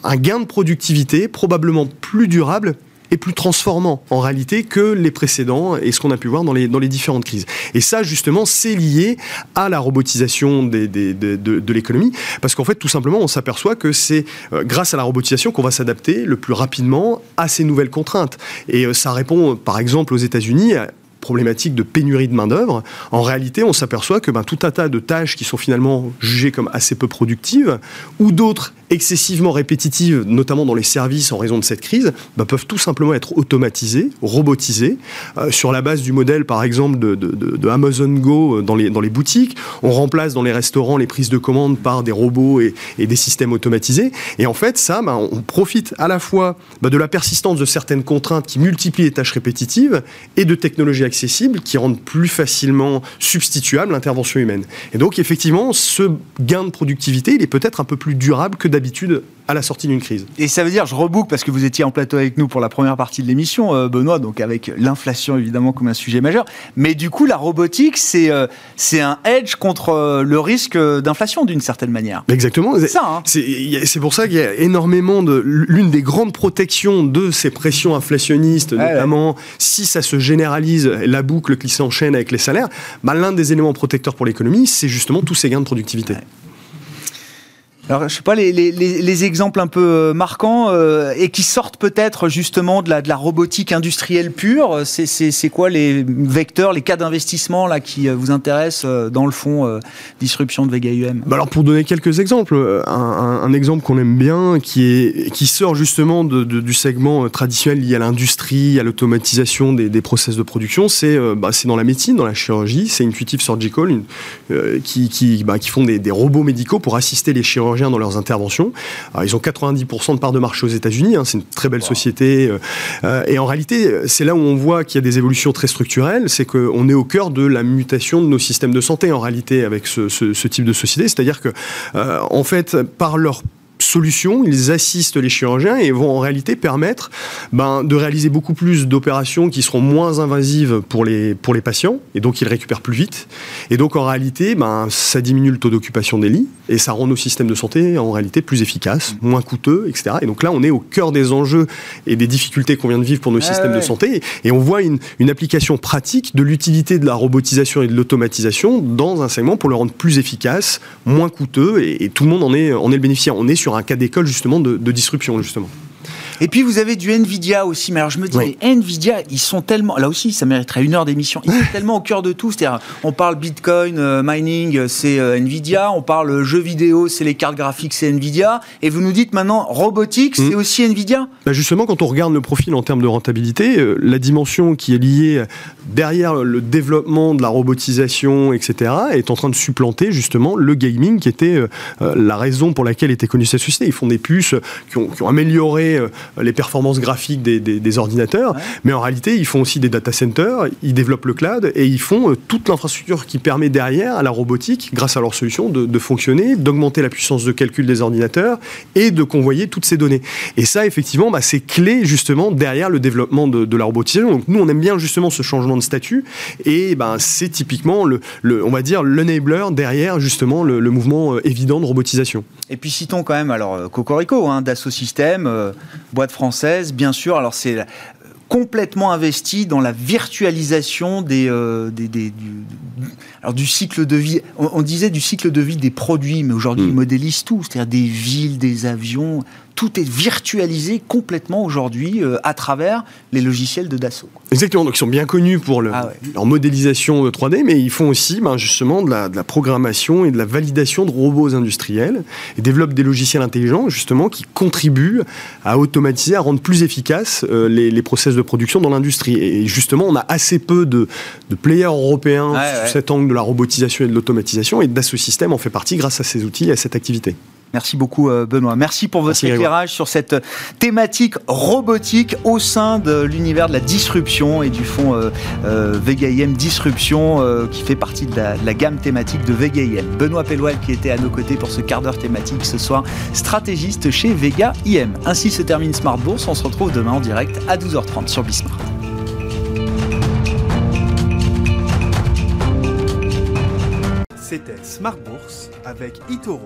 un, gain de productivité probablement plus durable et plus transformant en réalité que les précédents et ce qu'on a pu voir dans les, différentes crises. Et ça, justement, c'est lié à la robotisation de l'économie, parce qu'en fait, tout simplement, on s'aperçoit que c'est euh, grâce à la robotisation qu'on va s'adapter le plus rapidement à ces nouvelles contraintes. Et euh, ça répond, par exemple, aux États-Unis problématique de pénurie de main-d'œuvre, en réalité, on s'aperçoit que ben, tout un tas de tâches qui sont finalement jugées comme assez peu productives, ou d'autres excessivement répétitives, notamment dans les services en raison de cette crise, ben, peuvent tout simplement être automatisées, robotisées, euh, sur la base du modèle, par exemple, de, Amazon Go euh, dans les, boutiques. On remplace dans les restaurants les prises de commandes par des robots et, des systèmes automatisés. Et en fait, ça, ben, on profite à la fois ben, de la persistance de certaines contraintes qui multiplient les tâches répétitives et de technologies accessibles qui rendent plus facilement substituable l'intervention humaine. Et donc, effectivement, ce gain de productivité, il est peut-être un peu plus durable que d'habitude d'habitude à la sortie d'une crise. Et ça veut dire, je reboucle parce que vous étiez en plateau avec nous pour la première partie de l'émission, euh, Benoît, donc avec l'inflation évidemment comme un sujet majeur. Mais du coup, la robotique, c'est euh, c'est un edge contre euh, le risque d'inflation d'une certaine manière. Exactement. C'est ça. Hein. C'est pour ça qu'il y a énormément de. L'une des grandes protections de ces pressions inflationnistes, notamment si ça se généralise, la boucle qui s'enchaîne avec les salaires, bah, l'un des éléments protecteurs pour l'économie, c'est justement tous ces gains de productivité. Alors, je sais pas, les, les, les exemples un peu euh, marquants euh, et qui sortent peut-être justement de la, de la robotique industrielle pure, c'est quoi les vecteurs, les cas d'investissement là qui euh, vous intéressent dans le fond disruption de Vega UM bah Alors, pour donner quelques exemples, un, exemple qu'on aime bien qui, est, qui sort justement de, du segment traditionnel lié à l'industrie, à l'automatisation des, des, process de production, c'est bah, dans la médecine, dans la chirurgie, c'est Intuitive Surgical qui, qui, bah, qui font des, des robots médicaux pour assister les chirurgiens dans leurs interventions. ils ont 90% de parts de marché aux États-Unis, hein, c'est une très belle société. Euh, euh, et en réalité, c'est là où on voit qu'il y a des évolutions très structurelles, c'est qu'on est au cœur de la mutation de nos systèmes de santé en réalité avec ce, type de société. C'est-à-dire que, euh, en fait, par leur solutions, ils assistent les chirurgiens et vont en réalité permettre ben, de réaliser beaucoup plus d'opérations qui seront moins invasives pour les, pour les patients, et donc ils récupèrent plus vite. Et donc en réalité, ben, ça diminue le taux d'occupation des lits, et ça rend nos systèmes de santé en réalité plus efficaces, moins coûteux, etc. Et donc là, on est au cœur des enjeux et des difficultés qu'on vient de vivre pour nos systèmes de santé, et on voit une, une application pratique de l'utilité de la robotisation et de l'automatisation dans un segment pour le rendre plus efficace, moins coûteux, et, et tout le monde en est, en est le bénéficiaire. On est sur un cas d'école justement de, disruption justement. Et puis vous avez du Nvidia aussi. Mais alors je me dis, les Nvidia, ils sont tellement. Là aussi, ça mériterait une heure d'émission. Ils sont tellement au cœur de tout. C'est-à-dire, on parle Bitcoin, euh, mining, c'est euh, Nvidia. On parle jeux vidéo, c'est les cartes graphiques, c'est Nvidia. Et vous nous dites maintenant robotique, c'est mm. aussi Nvidia bah Justement, quand on regarde le profil en termes de rentabilité, euh, la dimension qui est liée derrière le développement de la robotisation, etc., est en train de supplanter justement le gaming qui était la raison pour laquelle était connue cette société. Ils font des puces qui ont, qui ont amélioré les performances graphiques des, ordinateurs, mais en réalité, ils font aussi des data centers, ils développent le cloud et ils font euh, toute l'infrastructure qui permet derrière à la robotique, grâce à leur solution, de, fonctionner, d'augmenter la puissance de calcul des ordinateurs et de convoyer toutes ces données. Et ça, effectivement, bah, c'est clé justement derrière le développement de, la robotisation. Donc nous, on aime bien justement ce changement de statut et ben, c'est typiquement le, on va dire, l'enabler derrière justement le, mouvement euh, évident de robotisation. Et puis citons quand même alors euh, Cocorico, hein, Dassault Systèmes, boîte française, bien sûr. Alors c'est complètement investi dans la virtualisation des, euh, du, alors du cycle de vie. On, disait du cycle de vie des produits, mais aujourd'hui, ils mm. modélisent tout, c'est-à-dire des villes, des avions, tout est virtualisé complètement aujourd'hui euh, à travers les logiciels de Dassault. Exactement, donc ils sont bien connus pour ah leur modélisation 3D, mais ils font aussi ben, justement de la, programmation et de la validation de robots industriels et développent des logiciels intelligents justement qui contribuent à automatiser, à rendre plus efficaces euh, les, process de production dans l'industrie. Et justement, on a assez peu de, players européens sur cet angle de la robotisation et de l'automatisation, et Dassault Systèmes en fait partie grâce à ces outils et à cette activité. Merci beaucoup euh, Benoît. Merci pour votre éclairage sur cette thématique robotique au sein de l'univers de la disruption et du fonds euh, euh, Vega IM Disruption qui fait partie de la, gamme thématique de Vega IM. Benoît Pellouel qui était à nos côtés pour ce quart d'heure thématique ce soir, stratégiste chez Vega IM. Ainsi se termine Smart Bourse. On se retrouve demain en direct à 12h30 sur Bismart. C'était Smart Bourse avec Itoro